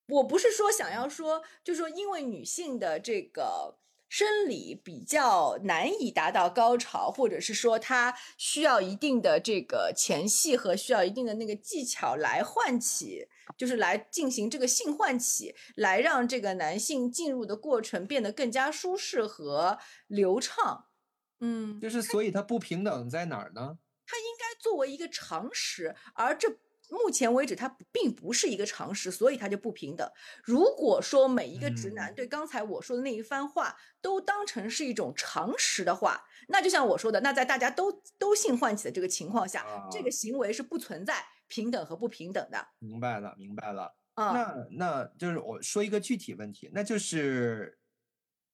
我不是说想要说，就说因为女性的这个。生理比较难以达到高潮，或者是说她需要一定的这个前戏和需要一定的那个技巧来唤起，就是来进行这个性唤起，来让这个男性进入的过程变得更加舒适和流畅。嗯，就是所以它不平等在哪儿呢？它应该作为一个常识，而这。目前为止，它并不是一个常识，所以它就不平等。如果说每一个直男对刚才我说的那一番话都当成是一种常识的话，那就像我说的，那在大家都都性唤起的这个情况下，这个行为是不存在平等和不平等的。明白了，明白了。那那就是我说一个具体问题，那就是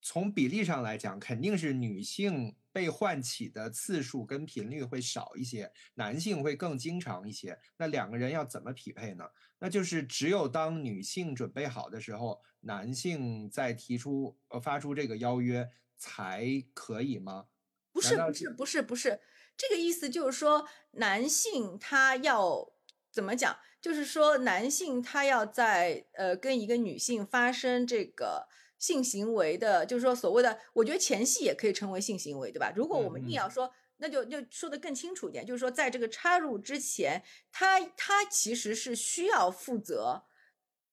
从比例上来讲，肯定是女性。被唤起的次数跟频率会少一些，男性会更经常一些。那两个人要怎么匹配呢？那就是只有当女性准备好的时候，男性再提出呃发出这个邀约才可以吗？不是不是不是不是，这个意思就是说，男性他要怎么讲？就是说，男性他要在呃跟一个女性发生这个。性行为的，就是说所谓的，我觉得前戏也可以称为性行为，对吧？如果我们硬要说，那就就说的更清楚一点，就是说在这个插入之前，他他其实是需要负责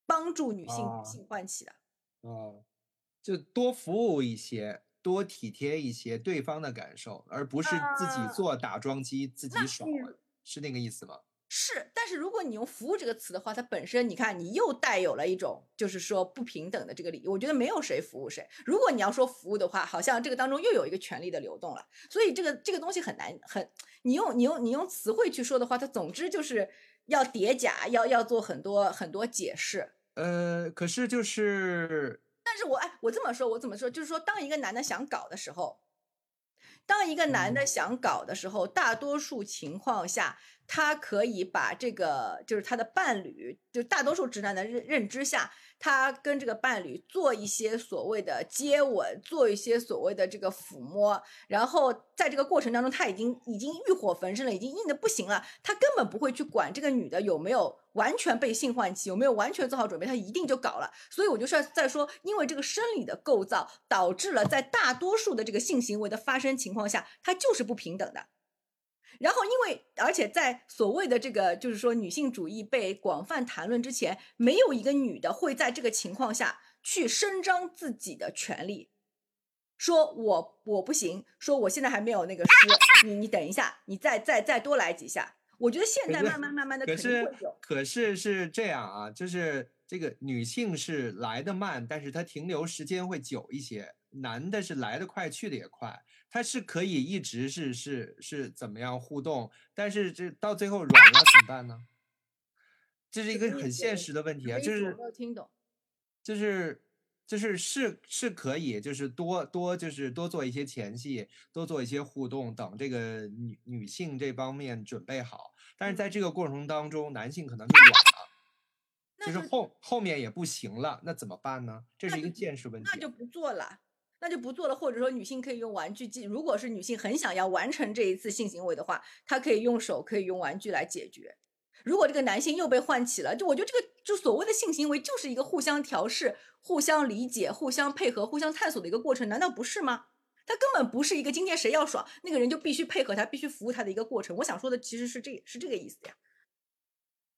帮助女性性唤起的。哦，就多服务一些，多体贴一些对方的感受，而不是自己做打桩机自己爽，是那个意思吗？是，但是如果你用“服务”这个词的话，它本身你看，你又带有了一种就是说不平等的这个理。我觉得没有谁服务谁。如果你要说服务的话，好像这个当中又有一个权力的流动了。所以这个这个东西很难很，你用你用你用词汇去说的话，它总之就是要叠加，要要做很多很多解释。呃，可是就是，但是我哎，我这么说，我怎么说？就是说，当一个男的想搞的时候，当一个男的想搞的时候，大多数情况下。他可以把这个，就是他的伴侣，就大多数直男的认认知下，他跟这个伴侣做一些所谓的接吻，做一些所谓的这个抚摸，然后在这个过程当中，他已经已经欲火焚身了，已经硬的不行了，他根本不会去管这个女的有没有完全被性唤起，有没有完全做好准备，他一定就搞了。所以我就是在说，因为这个生理的构造导致了在大多数的这个性行为的发生情况下，它就是不平等的。然后，因为而且在所谓的这个，就是说女性主义被广泛谈论之前，没有一个女的会在这个情况下去伸张自己的权利。说我我不行，说我现在还没有那个诗，你你等一下，你再再再多来几下。我觉得现在慢慢慢慢的肯定会有。可是是这样啊，就是这个女性是来的慢，但是她停留时间会久一些；男的是来的快，去的也快。他是可以一直是是是怎么样互动，但是这到最后软了怎么办呢？这是一个很现实的问题啊，就是没有听懂，就是就是是是可以，就是多多就是多做一些前戏，多做一些互动，等这个女女性这方面准备好。但是在这个过程当中，男性可能就软了，就是后后面也不行了，那怎么办呢？这是一个见识问题。那就不做了。那就不做了，或者说女性可以用玩具。如果是女性很想要完成这一次性行为的话，她可以用手，可以用玩具来解决。如果这个男性又被唤起了，就我觉得这个就所谓的性行为就是一个互相调试、互相理解、互相配合、互相探索的一个过程，难道不是吗？他根本不是一个今天谁要爽，那个人就必须配合他，必须服务他的一个过程。我想说的其实是这是这个意思呀，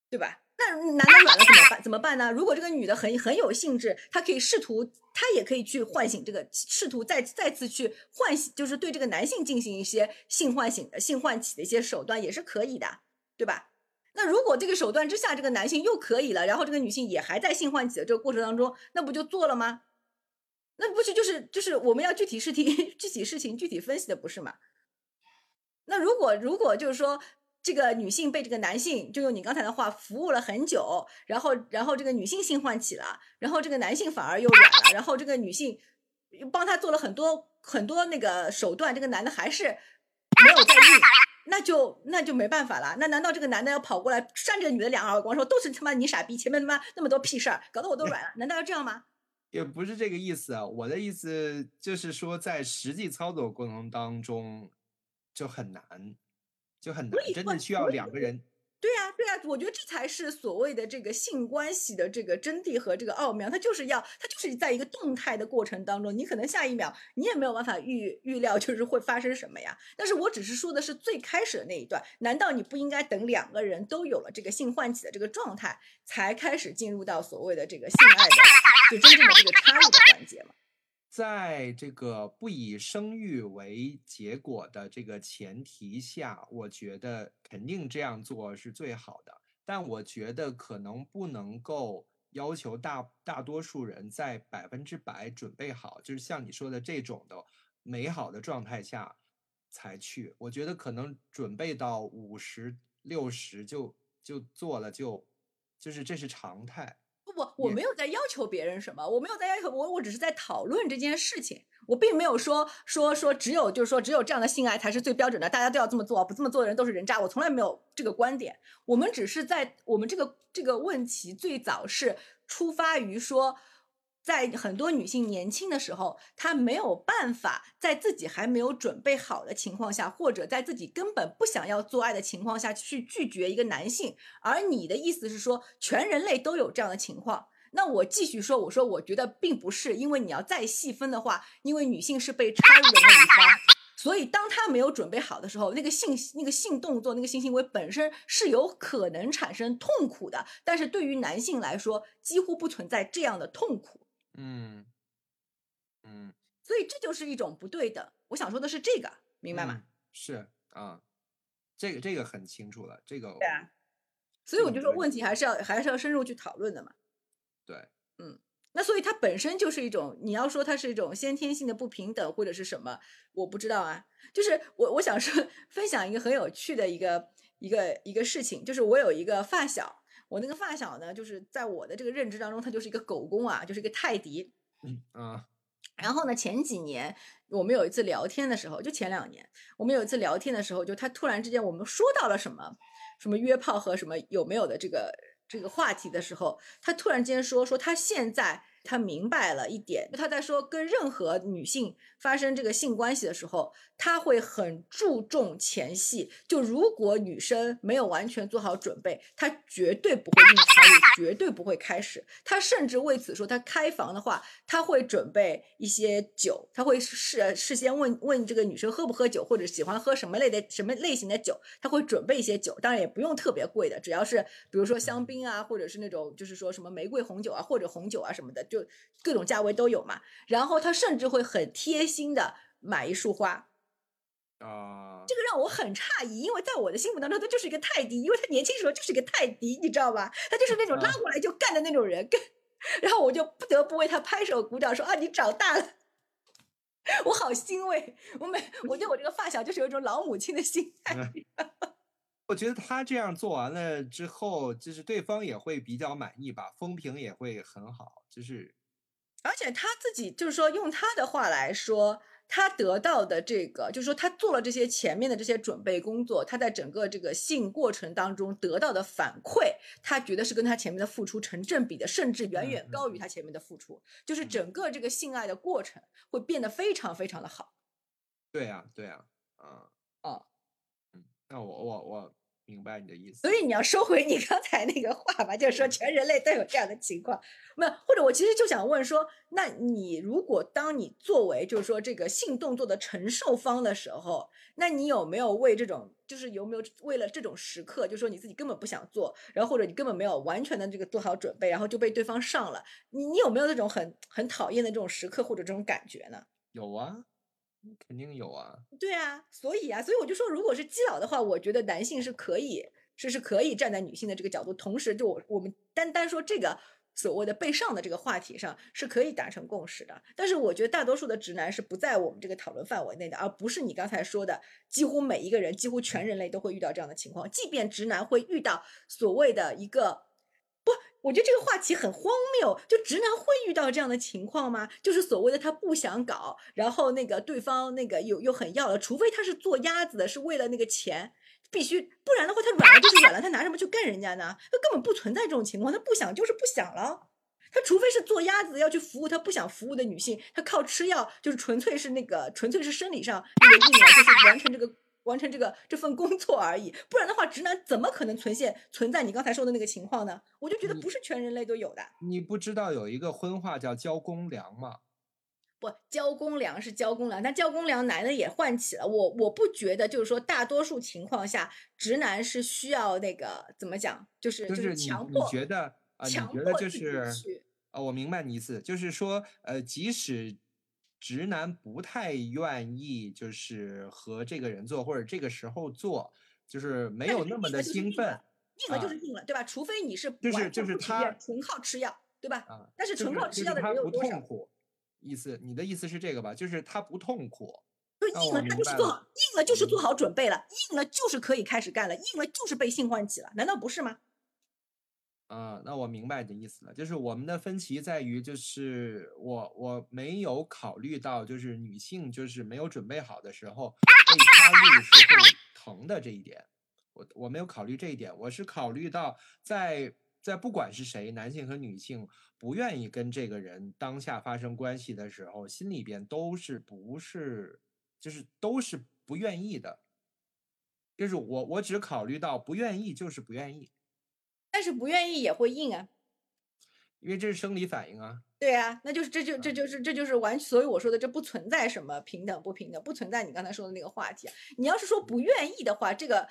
对吧？那男的软了怎么办？怎么办呢？如果这个女的很很有兴致，她可以试图，她也可以去唤醒这个，试图再再次去唤醒，就是对这个男性进行一些性唤醒的、性唤起的一些手段，也是可以的，对吧？那如果这个手段之下，这个男性又可以了，然后这个女性也还在性唤起的这个过程当中，那不就做了吗？那不是就是就是我们要具体事情、具体事情具体分析的，不是吗？那如果如果就是说。这个女性被这个男性，就用你刚才的话服务了很久，然后，然后这个女性性唤起了，然后这个男性反而又软了，然后这个女性又帮他做了很多很多那个手段，这个男的还是没有在意，那就那就没办法了。那难道这个男的要跑过来扇这个女的两耳光，说都是他妈你傻逼，前面他妈那么多屁事儿，搞得我都软了？难道要这样吗？也不是这个意思啊，我的意思就是说，在实际操作过程当中就很难。就很难，真的需要两个人。对呀，对呀，我觉得这才是所谓的这个性关系的这个真谛和这个奥妙。它就是要，它就是在一个动态的过程当中，你可能下一秒你也没有办法预预料，就是会发生什么呀。但是我只是说的是最开始的那一段，难道你不应该等两个人都有了这个性唤起的这个状态，才开始进入到所谓的这个性爱的，就真正的这个插入的环节吗？在这个不以生育为结果的这个前提下，我觉得肯定这样做是最好的。但我觉得可能不能够要求大大多数人在百分之百准备好，就是像你说的这种的美好的状态下才去。我觉得可能准备到五十六十就就做了，就就是这是常态。不，我没有在要求别人什么，我没有在要求我，我只是在讨论这件事情。我并没有说说说只有就是说只有这样的性爱才是最标准的，大家都要这么做，不这么做的人都是人渣。我从来没有这个观点。我们只是在我们这个这个问题最早是出发于说。在很多女性年轻的时候，她没有办法在自己还没有准备好的情况下，或者在自己根本不想要做爱的情况下去拒绝一个男性。而你的意思是说，全人类都有这样的情况？那我继续说，我说我觉得并不是，因为你要再细分的话，因为女性是被插入的那一方，所以当她没有准备好的时候，那个性那个性动作、那个性行为本身是有可能产生痛苦的。但是对于男性来说，几乎不存在这样的痛苦。嗯，嗯，所以这就是一种不对的。我想说的是这个，明白吗？是啊，这个这个很清楚了。这个对啊，所以我就说问题还是要还是要深入去讨论的嘛。对，嗯，那所以它本身就是一种，你要说它是一种先天性的不平等或者是什么，我不知道啊。就是我我想说分享一个很有趣的一个一个一个事情，就是我有一个发小。我那个发小呢，就是在我的这个认知当中，他就是一个狗公啊，就是一个泰迪。嗯啊。然后呢，前几年我们有一次聊天的时候，就前两年我们有一次聊天的时候，就他突然之间我们说到了什么什么约炮和什么有没有的这个这个话题的时候，他突然间说说他现在。他明白了一点，他在说跟任何女性发生这个性关系的时候，他会很注重前戏。就如果女生没有完全做好准备，他绝对不会硬插入，绝对不会开始。他甚至为此说，他开房的话，他会准备一些酒，他会事事先问问这个女生喝不喝酒，或者喜欢喝什么类的什么类型的酒，他会准备一些酒，当然也不用特别贵的，只要是比如说香槟啊，或者是那种就是说什么玫瑰红酒啊，或者红酒啊什么的，就。就各种价位都有嘛。然后他甚至会很贴心的买一束花，啊，这个让我很诧异，因为在我的心目当中，他就是一个泰迪，因为他年轻时候就是一个泰迪，你知道吧？他就是那种拉过来就干的那种人，跟然后我就不得不为他拍手鼓掌，说啊，你长大了，我好欣慰。我每我对我这个发小就是有一种老母亲的心态。我觉得他这样做完了之后，就是对方也会比较满意吧，风评也会很好，就是而且他自己就是说，用他的话来说，他得到的这个，就是说他做了这些前面的这些准备工作，他在整个这个性过程当中得到的反馈，他觉得是跟他前面的付出成正比的，甚至远远高于他前面的付出。就是整个这个性爱的过程会变得非常非常的好。对呀、对呀、啊，哦，嗯，那我我我明白你的意思。所以你要收回你刚才那个话吧，就是说全人类都有这样的情况，没有？或者我其实就想问说，那你如果当你作为就是说这个性动作的承受方的时候，那你有没有为这种就是有没有为了这种时刻，就说你自己根本不想做，然后或者你根本没有完全的这个做好准备，然后就被对方上了，你你有没有那种很很讨厌的这种时刻或者这种感觉呢？有啊，肯定有啊。对啊，所以啊，所以我就说，如果是基佬的话，我觉得男性是可以，是是可以站在女性的这个角度，同时就我我们单单说这个所谓的被上的这个话题上是可以达成共识的。但是我觉得大多数的直男是不在我们这个讨论范围内的，而不是你刚才说的，几乎每一个人，几乎全人类都会遇到这样的情况，即便直男会遇到所谓的一个。我觉得这个话题很荒谬。就直男会遇到这样的情况吗？就是所谓的他不想搞，然后那个对方那个又又很要了，除非他是做鸭子的，是为了那个钱，必须，不然的话他软了就是软了，他拿什么去干人家呢？他根本不存在这种情况，他不想就是不想了。他除非是做鸭子要去服务他不想服务的女性，他靠吃药就是纯粹是那个纯粹是生理上那个硬了，就是完成这个。完成这个这份工作而已，不然的话，直男怎么可能存现存在你刚才说的那个情况呢？我就觉得不是全人类都有的。你不知道有一个荤话叫交公粮吗？不，交公粮是交公粮，但交公粮男的也唤起了我，我不觉得就是说大多数情况下，直男是需要那个怎么讲，就是就是强迫，觉得啊、你强觉得就是去啊、我明白你意思，就是说呃，即使直男不太愿意，就是和这个人做，或者这个时候做，就是没有那么的兴奋硬了就啊是硬了，对吧？除非你是就是就是他纯靠吃药，对吧？啊，但是纯靠吃药的人有多少痛？苦，意思你的意思是这个吧？就是他不痛苦，就硬了，他那就是做好，硬了就是做嗯好准备了，硬了就是可以开始干了，硬了就是被性唤起了，难道不是吗？啊，那我明白你的意思了，就是我们的分歧在于，就是我我没有考虑到，就是女性就是没有准备好的时候被插入是会疼的这一点，我我没有考虑这一点，我是考虑到在在不管是谁，男性和女性不愿意跟这个人当下发生关系的时候，心里边都是不是就是都是不愿意的，就是我我只考虑到不愿意就是不愿意。但是不愿意也会硬啊。因为这是生理反应啊。对啊，那就是这就这就是这就是完，所以我说的这不存在什么平等不平等，不存在你刚才说的那个话题啊。你要是说不愿意的话，这个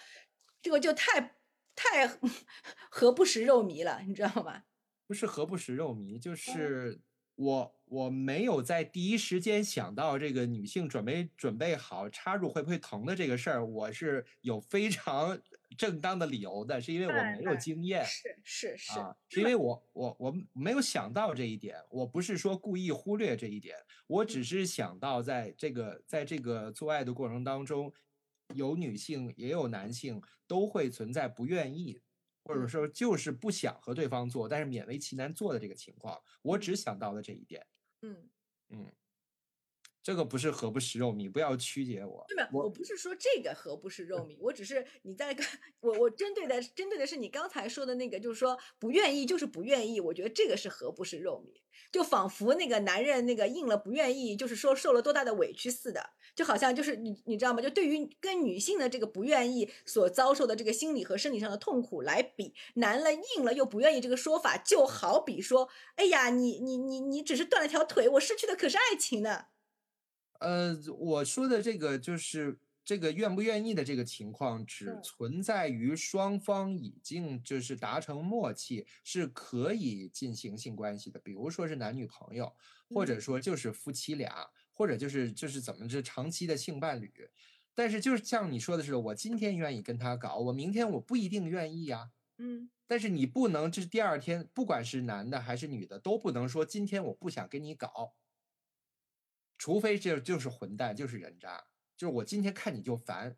这个就太太 何不食肉糜了，你知道吗？不是何不食肉糜，嗯就是我我没有在第一时间想到这个女性准备准备好插入会不会疼的这个事儿，我是有非常正当的理由的，是因为我没有经验是是是，啊，是因为我我我没有想到这一点，我不是说故意忽略这一点，我只嗯是想到在这个在这个做爱的过程当中，有女性也有男性都会存在不愿意。或者嗯说就是不想和对方做，但是勉为其难做的这个情况，我只想到了这一点。嗯。嗯，这个不是何不食肉糜，不要曲解我。对吧？我我不是说这个何不食肉糜，我只是你在跟我我针对的针对的是你刚才说的那个，就是说不愿意就是不愿意，我觉得这个是何不食肉糜，就仿佛那个男人那个硬了不愿意，就是说受了多大的委屈似的，就好像就是你你知道吗？就对于跟女性的这个不愿意所遭受的这个心理和生理上的痛苦来比，男了硬了又不愿意这个说法，就好比说，哎呀，你你你你只是断了条腿，我失去的可是爱情呢。呃，我说的这个就是这个愿不愿意的这个情况，只嗯存在于双方已经就是达成默契，是可以进行性关系的，比如说是男女朋友，或者嗯说就是夫妻俩，或者就是就是怎么着长期的性伴侣。但是就是像你说的是，我今天愿意跟他搞，我明天我不一定愿意呀。嗯但是你不能，就是第二天，不管是男的还是女的，都不能说今天我不想跟你搞，除非这就是混蛋，就是人渣，就是我今天看你就烦，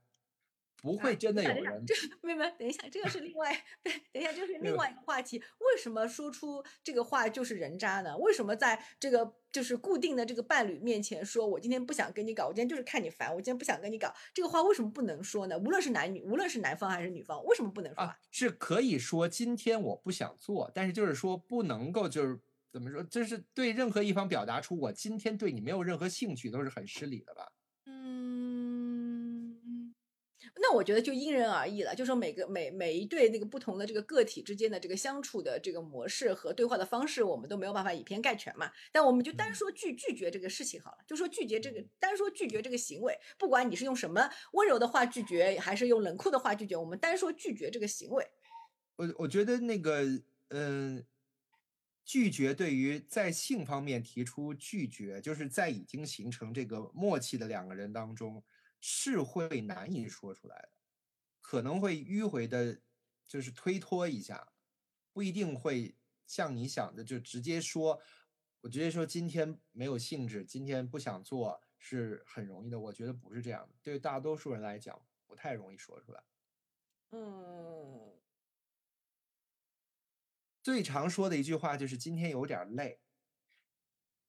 不啊会真的有人。这妹妹，等一下，这个是另外，对，等一下，这是另外一个话题。为什么说出这个话就是人渣呢？为什么在这个就是固定的这个伴侣面前说，我今天不想跟你搞，我今天就是看你烦，我今天不想跟你搞，这个话为什么不能说呢？无论是男女，无论是男方还是女方，为什么不能说啊，是可以说今天我不想做，但是就是说不能够就是怎么说，就是对任何一方表达出我今天对你没有任何兴趣，都是很失礼的吧？嗯，那我觉得就因人而异了，就说每个每每一对那个不同的这个个体之间的这个相处的这个模式和对话的方式，我们都没有办法以偏概全嘛。但我们就单嗯说拒拒绝这个事情好了，就说拒绝这个，单说拒绝这个行为，不管你是用什么温柔的话拒绝，还是用冷酷的话拒绝，我们单说拒绝这个行为。我我觉得那个，嗯、拒绝对于在性方面提出拒绝，就是在已经形成这个默契的两个人当中，是会难以说出来的，可能会迂回的，就是推脱一下，不一定会像你想的就直接说，我直接说今天没有兴致，今天不想做是很容易的。我觉得不是这样的，对大多数人来讲不太容易说出来。嗯，最常说的一句话就是今天有点累，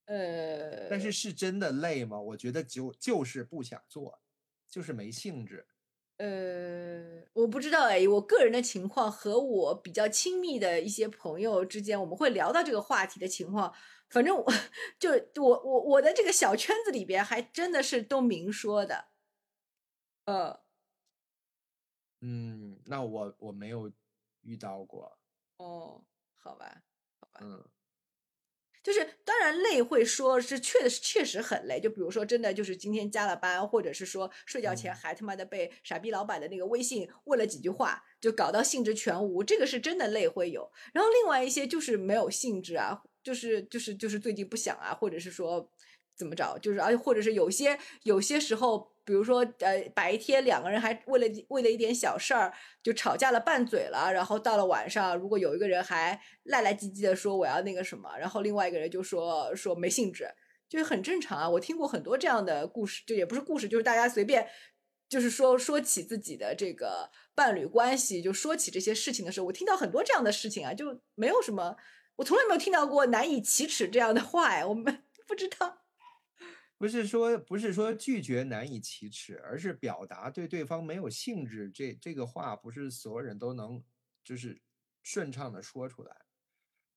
呃，但是是真的累吗？我觉得就就是不想做，就是没兴致。呃，我不知道哎，我个人的情况和我比较亲密的一些朋友之间，我们会聊到这个话题的情况。反正我 就我我我的这个小圈子里边，还真的是都明说的。呃，嗯，那我我没有遇到过，哦，好吧，好吧。嗯。就是当然累会说是确的是确实很累，就比如说真的就是今天加了班，或者是说睡觉前嗯。还他妈的被傻逼老板的那个微信问了几句话，就搞到兴致全无，这个是真的累会有。然后另外一些就是没有兴致啊，就是就是就是最近不想啊，或者是说怎么着，就是而且或者是有些有些时候，比如说呃白天两个人还为了为了一点小事儿就吵架了拌嘴了，然后到了晚上，如果有一个人还赖赖唧唧的说我要那个什么，然后另外一个人就说说没兴致，就是很正常啊。我听过很多这样的故事，就也不是故事，就是大家随便。就是说，说起自己的这个伴侣关系，就说起这些事情的时候，我听到很多这样的事情啊，就没有什么，我从来没有听到过难以启齿这样的话呀，我们 不知道。不是说不是说拒绝难以启齿，而是表达对对方没有兴致。这这个话不是所有人都能就是顺畅的说出来，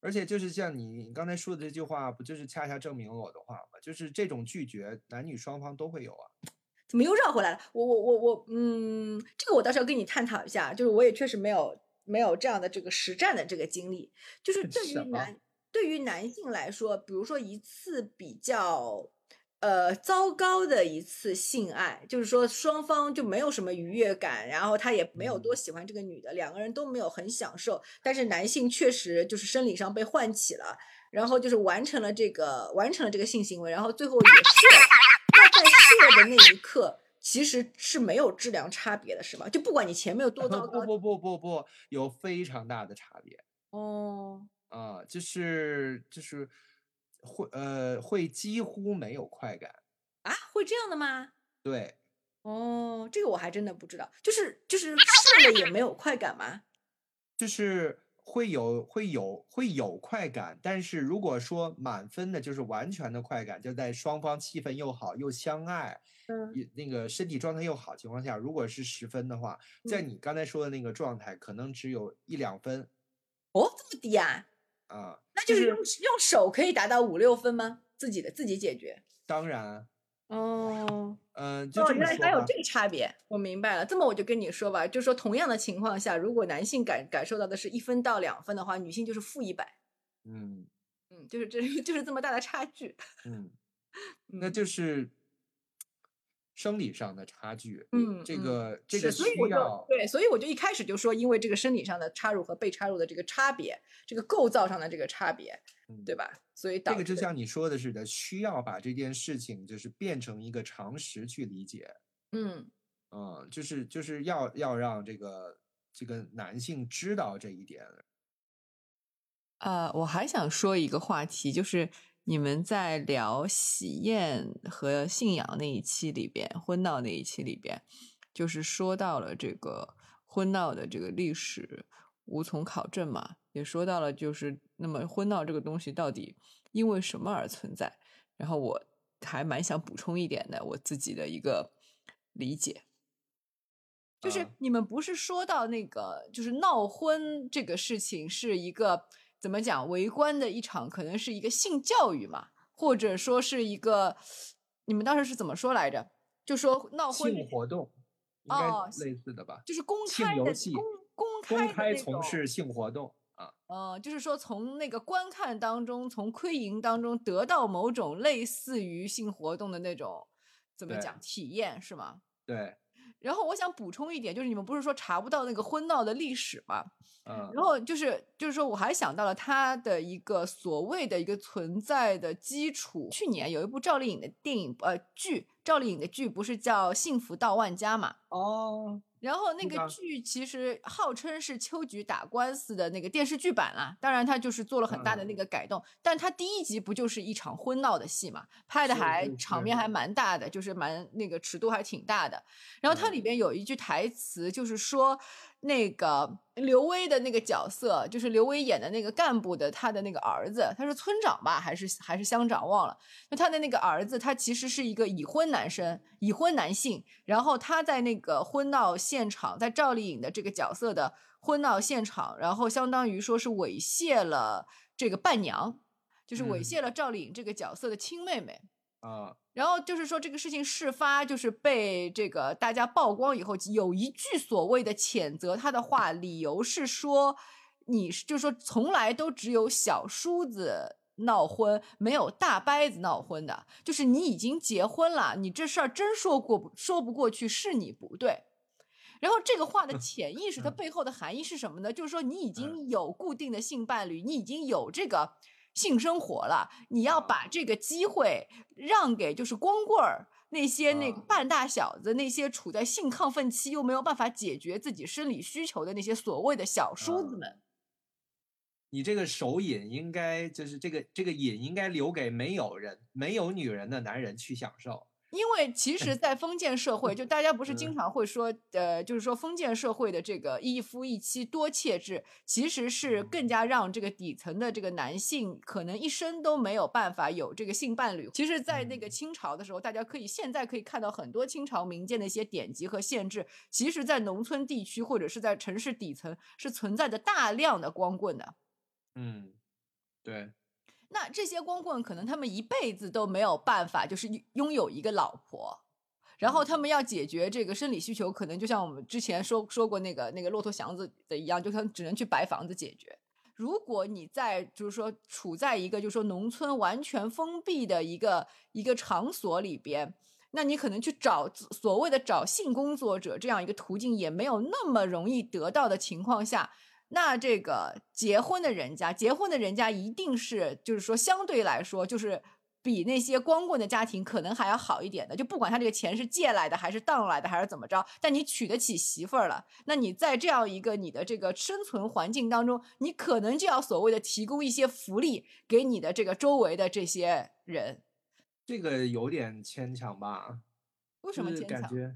而且就是像你你刚才说的这句话，不就是恰恰证明了我的话吗？就是这种拒绝，男女双方都会有啊。怎么又绕回来了？我我我我，嗯，这个我倒是要跟你探讨一下，就是我也确实没有没有这样的这个实战的这个经历，就是 对于男对于男性来说，比如说一次比较呃糟糕的一次性爱，就是说双方就没有什么愉悦感，然后他也没有多嗯喜欢这个女的，两个人都没有很享受，但是男性确实就是生理上被唤起了。然后就是完成了这个完成了这个性行为，然后最后也射了。那在 射的那一刻，其实是没有质量差别的，是吗？就不管你前面有多糟 糕不，不不不不，有非常大的差别哦，啊，就是就是会呃会几乎没有快感。啊，会这样的吗？对，哦，这个我还真的不知道，就是就是射了也没有快感吗？就是会有会有会有快感，但是如果说满分的，就是完全的快感，就在双方气氛又好又相爱，嗯那个身体状态又好情况下，如果是十分的话，在嗯你刚才说的那个状态，可能只有一两分哦，这么低啊？啊。那就就是用用手可以达到五六分吗？自己的自己解决？当然，哦，嗯、就原来还有这。个差别，我明白了。这么我就跟你说吧，就说同样的情况下，如果男性感感受到的是一分到两分的话，女性就是负一百。嗯嗯，就是这 就是这么大的差距。嗯，那嗯就是生理上的差距。嗯，这嗯个这个是，所以我就需要对，所以我就一开始就说，因为这个生理上的插入和被插入的这个差别，这个构造上的这个差别，嗯对吧？所以导致这个就像你说的似的，需要把这件事情就是变成一个常识去理解。嗯嗯，就是就是要要让这个这个男性知道这一点。呃，我还想说一个话题，就是你们在聊喜宴和信仰那一期里边，婚闹那一期里边，就是说到了这个婚闹的这个历史无从考证嘛，也说到了就是那么婚闹这个东西到底因为什么而存在，然后我还蛮想补充一点的，我自己的一个理解。就是啊你们不是说到那个，就是闹婚这个事情是一个怎么讲，围观的一场，可能是一个性教育嘛，或者说是一个，你们当时是怎么说来着？就说闹婚性活动应哦该类似的吧？就是公开的游戏公公公开的开从事性活动啊，呃，就是说从那个观看当中，从窥淫当中得到某种类似于性活动的那种怎么讲体验是吗？对，然后我想补充一点，就是你们不是说查不到那个婚闹的历史吗？嗯然后就是就是说，我还想到了他的一个所谓的一个存在的基础。去年有一部赵丽颖的电影呃剧，赵丽颖的剧不是叫《幸福到万家》嘛？哦，然后那个剧其实号称是秋菊打官司的那个电视剧版啦，当然它就是做了很大的那嗯。个改动，但它第一集不就是一场婚闹的戏嘛，拍的还场面还蛮大的，就是蛮那个尺度还挺大的。然后它里嗯。边有一句台词，就是说那个刘威的那个角色，就是刘威演的那个干部的他的那个儿子，他是村长吧，还是还是乡长忘了。就他的那个儿子，他其实是一个已婚男生，已婚男性。然后他在那个婚闹现场，在赵丽颖的这个角色的婚闹现场，然后相当于说是猥亵了这个伴娘，就是猥嗯亵了赵丽颖这个角色的亲妹妹。啊，然后就是说这个事情事发，就是被这个大家曝光以后，有一句所谓的谴责他的话，理由是说你是就是说从来都只有小叔子闹婚，没有大伯子闹婚的，就是你已经结婚了，你这事儿真说过不说不过去，是你不对。然后这个话的潜意识，它嗯背后的含义是什么呢？就是说你已经有固定的性伴侣，你已经有这个性生活了，你要把这个机会让给就是光棍儿那些那半大小子，那些处在性亢奋期又没有办法解决自己生理需求的那些所谓的小叔子啊们。你这个手瘾应该就是这个这个瘾应该留给没有人没有女人的男人去享受。因为其实，在封建社会，就大家不是经嗯常会说，呃，就是说封建社会的这个一夫一妻多妾制，其实是更加让这个底层的这个男性可能一生都没有办法有这个性伴侣。其实，在那个嗯清朝的时候，大家可以现在可以看到很多清朝民间的一些典籍和限制，其实在农村地区或者是在城市底层是存在着大量的光棍的。嗯，对，那这些光棍可能他们一辈子都没有办法，就是拥拥有一个老婆，然后他们要解决这个生理需求，可能就像我们之前说说过那个那个骆驼祥子的一样，就他们只能去白房子解决。如果你在就是说处在一个就是说农村完全封闭的一个一个场所里边，那你可能去找所谓的找性工作者这样一个途径也没有那么容易得到的情况下，那这个结婚的人家，结婚的人家一定是就是说相对来说就是。比那些光棍的家庭可能还要好一点的，就不管他这个钱是借来的还是当来的还是怎么着，但你娶得起媳妇儿了，那你在这样一个你的这个生存环境当中，你可能就要所谓的提供一些福利给你的这个周围的这些人。这个有点牵强吧？为什么就是牵强？感觉，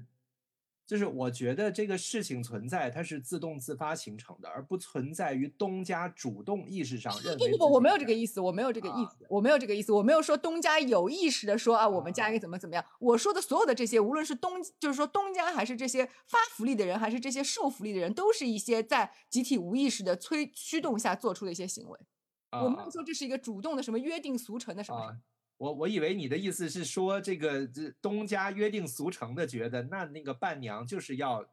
就是我觉得这个事情存在，它是自动自发形成的，而不存在于东家主动意识上认为。不不不，我没有这个意思，我没有这个意啊思，我没有这个意思，我没有说东家有意识的说啊，我们家应该怎么怎么样。我说的所有的这些，无论是东，就是说东家还是这些发福利的人，还是这些受福利的人，都是一些在集体无意识的催驱动下做出的一些行为。啊我没有说这是一个主动的什么约定俗成的什么什么。啊，我我以为你的意思是说，这个这东家约定俗成的觉得，那那个伴娘就是要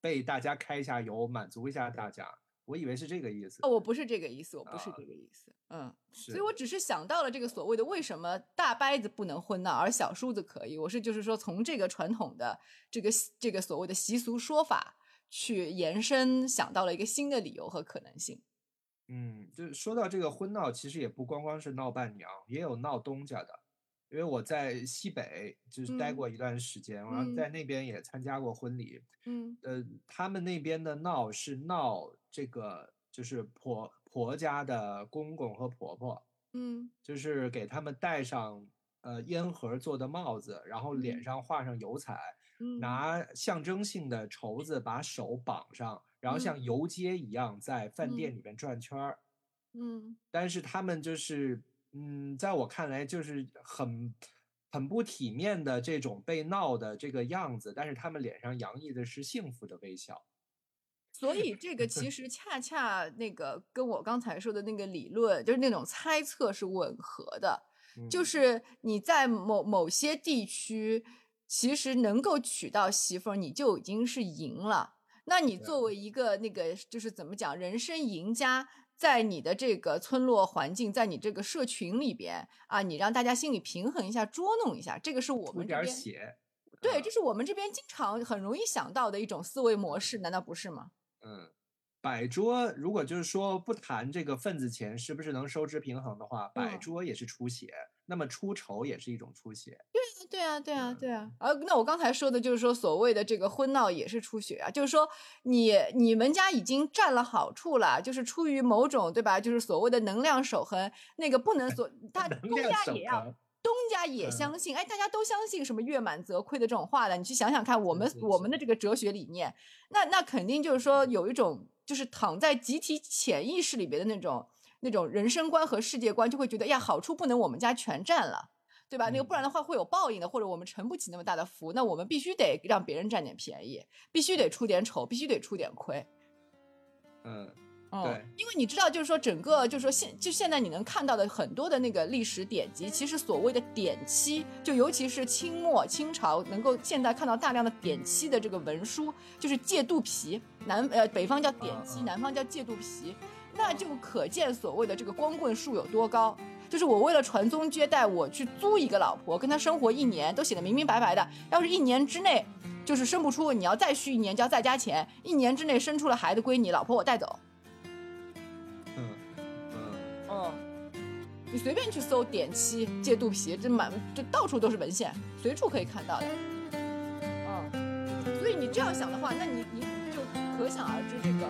被大家开一下油，满足一下大家。我以为是这个意思。哦，我不是这个意思，我不是啊这个意思。嗯，所以我只是想到了这个所谓的为什么大伯子不能婚闹，而小叔子可以。我是就是说从这个传统的这个这个所谓的习俗说法去延伸，想到了一个新的理由和可能性。嗯，就是说到这个婚闹，其实也不光光是闹伴娘，也有闹东家的。因为我在西北就是待嗯过一段时间，然后嗯。在那边也参加过婚礼。嗯。呃，他们那边的闹是闹这个，就是婆婆家的公公和婆婆，嗯。就是给他们戴上呃烟盒做的帽子，然后脸。嗯上画上油彩，嗯，拿象征性的绸子把手绑上，然后嗯像游街一样在饭店嗯里面转圈儿。嗯但是他们就是，嗯，在我看来就是很很不体面的这种被闹的这个样子，但是他们脸上洋溢的是幸福的微笑。所以这个其实恰恰那个跟我刚才说的那个理论，就是那种猜测是吻合的。就嗯是你在某某些地区，其实能够娶到媳妇儿，你就已经是赢了。那你作为一个那个就是怎么讲，人生赢家，在你的这个村落环境，在你这个社群里边啊，你让大家心里平衡一下，捉弄一下，这个是我们这边血，对，嗯。这是我们这边经常很容易想到的一种思维模式，难道不是吗？嗯，摆桌如果就是说不谈这个份子钱是不是能收支平衡的话，摆嗯。桌也是出血，那么出丑也是一种出血。对啊，对啊，对啊对啊。而那我刚才说的就是说，所谓的这个婚闹也是出血啊，就是说你你们家已经占了好处了，就是出于某种对吧？就是所谓的能量守恒，那个不能所 他能东家也要东家也嗯相信，哎，大家都相信什么月满则亏的这种话的，你去想想看，我们我们的这个哲学理念，那那肯定就是说有一种就是躺在集体潜意识里边的那种那种人生观和世界观，就会觉得哎呀，好处不能我们家全占了。对吧？那个不然的话会有报应的，或者我们承不起那么大的福，那我们必须得让别人占点便宜，必须得出点丑，必须得出点亏。嗯，嗯，对，因为你知道，就是说整个就是说现就现在你能看到的很多的那个历史典籍，其实所谓的典期，就尤其是清末清朝能够现在看到大量的典期的这个文书，就是借肚皮，南呃北方叫典期，南方叫借肚皮，那就可见所谓的这个光棍数有多高。就是我为了传宗接代，我去租一个老婆，跟她生活一年，都写的明明白白的。要是一年之内就是生不出，你要再续一年就要再加钱。一年之内生出了孩子归你，老婆我带走。嗯嗯，嗯，你随便去搜点漆、借肚皮，这满这到处都是文献，随处可以看到的。嗯，所以你这样想的话，那你你就可想而知这个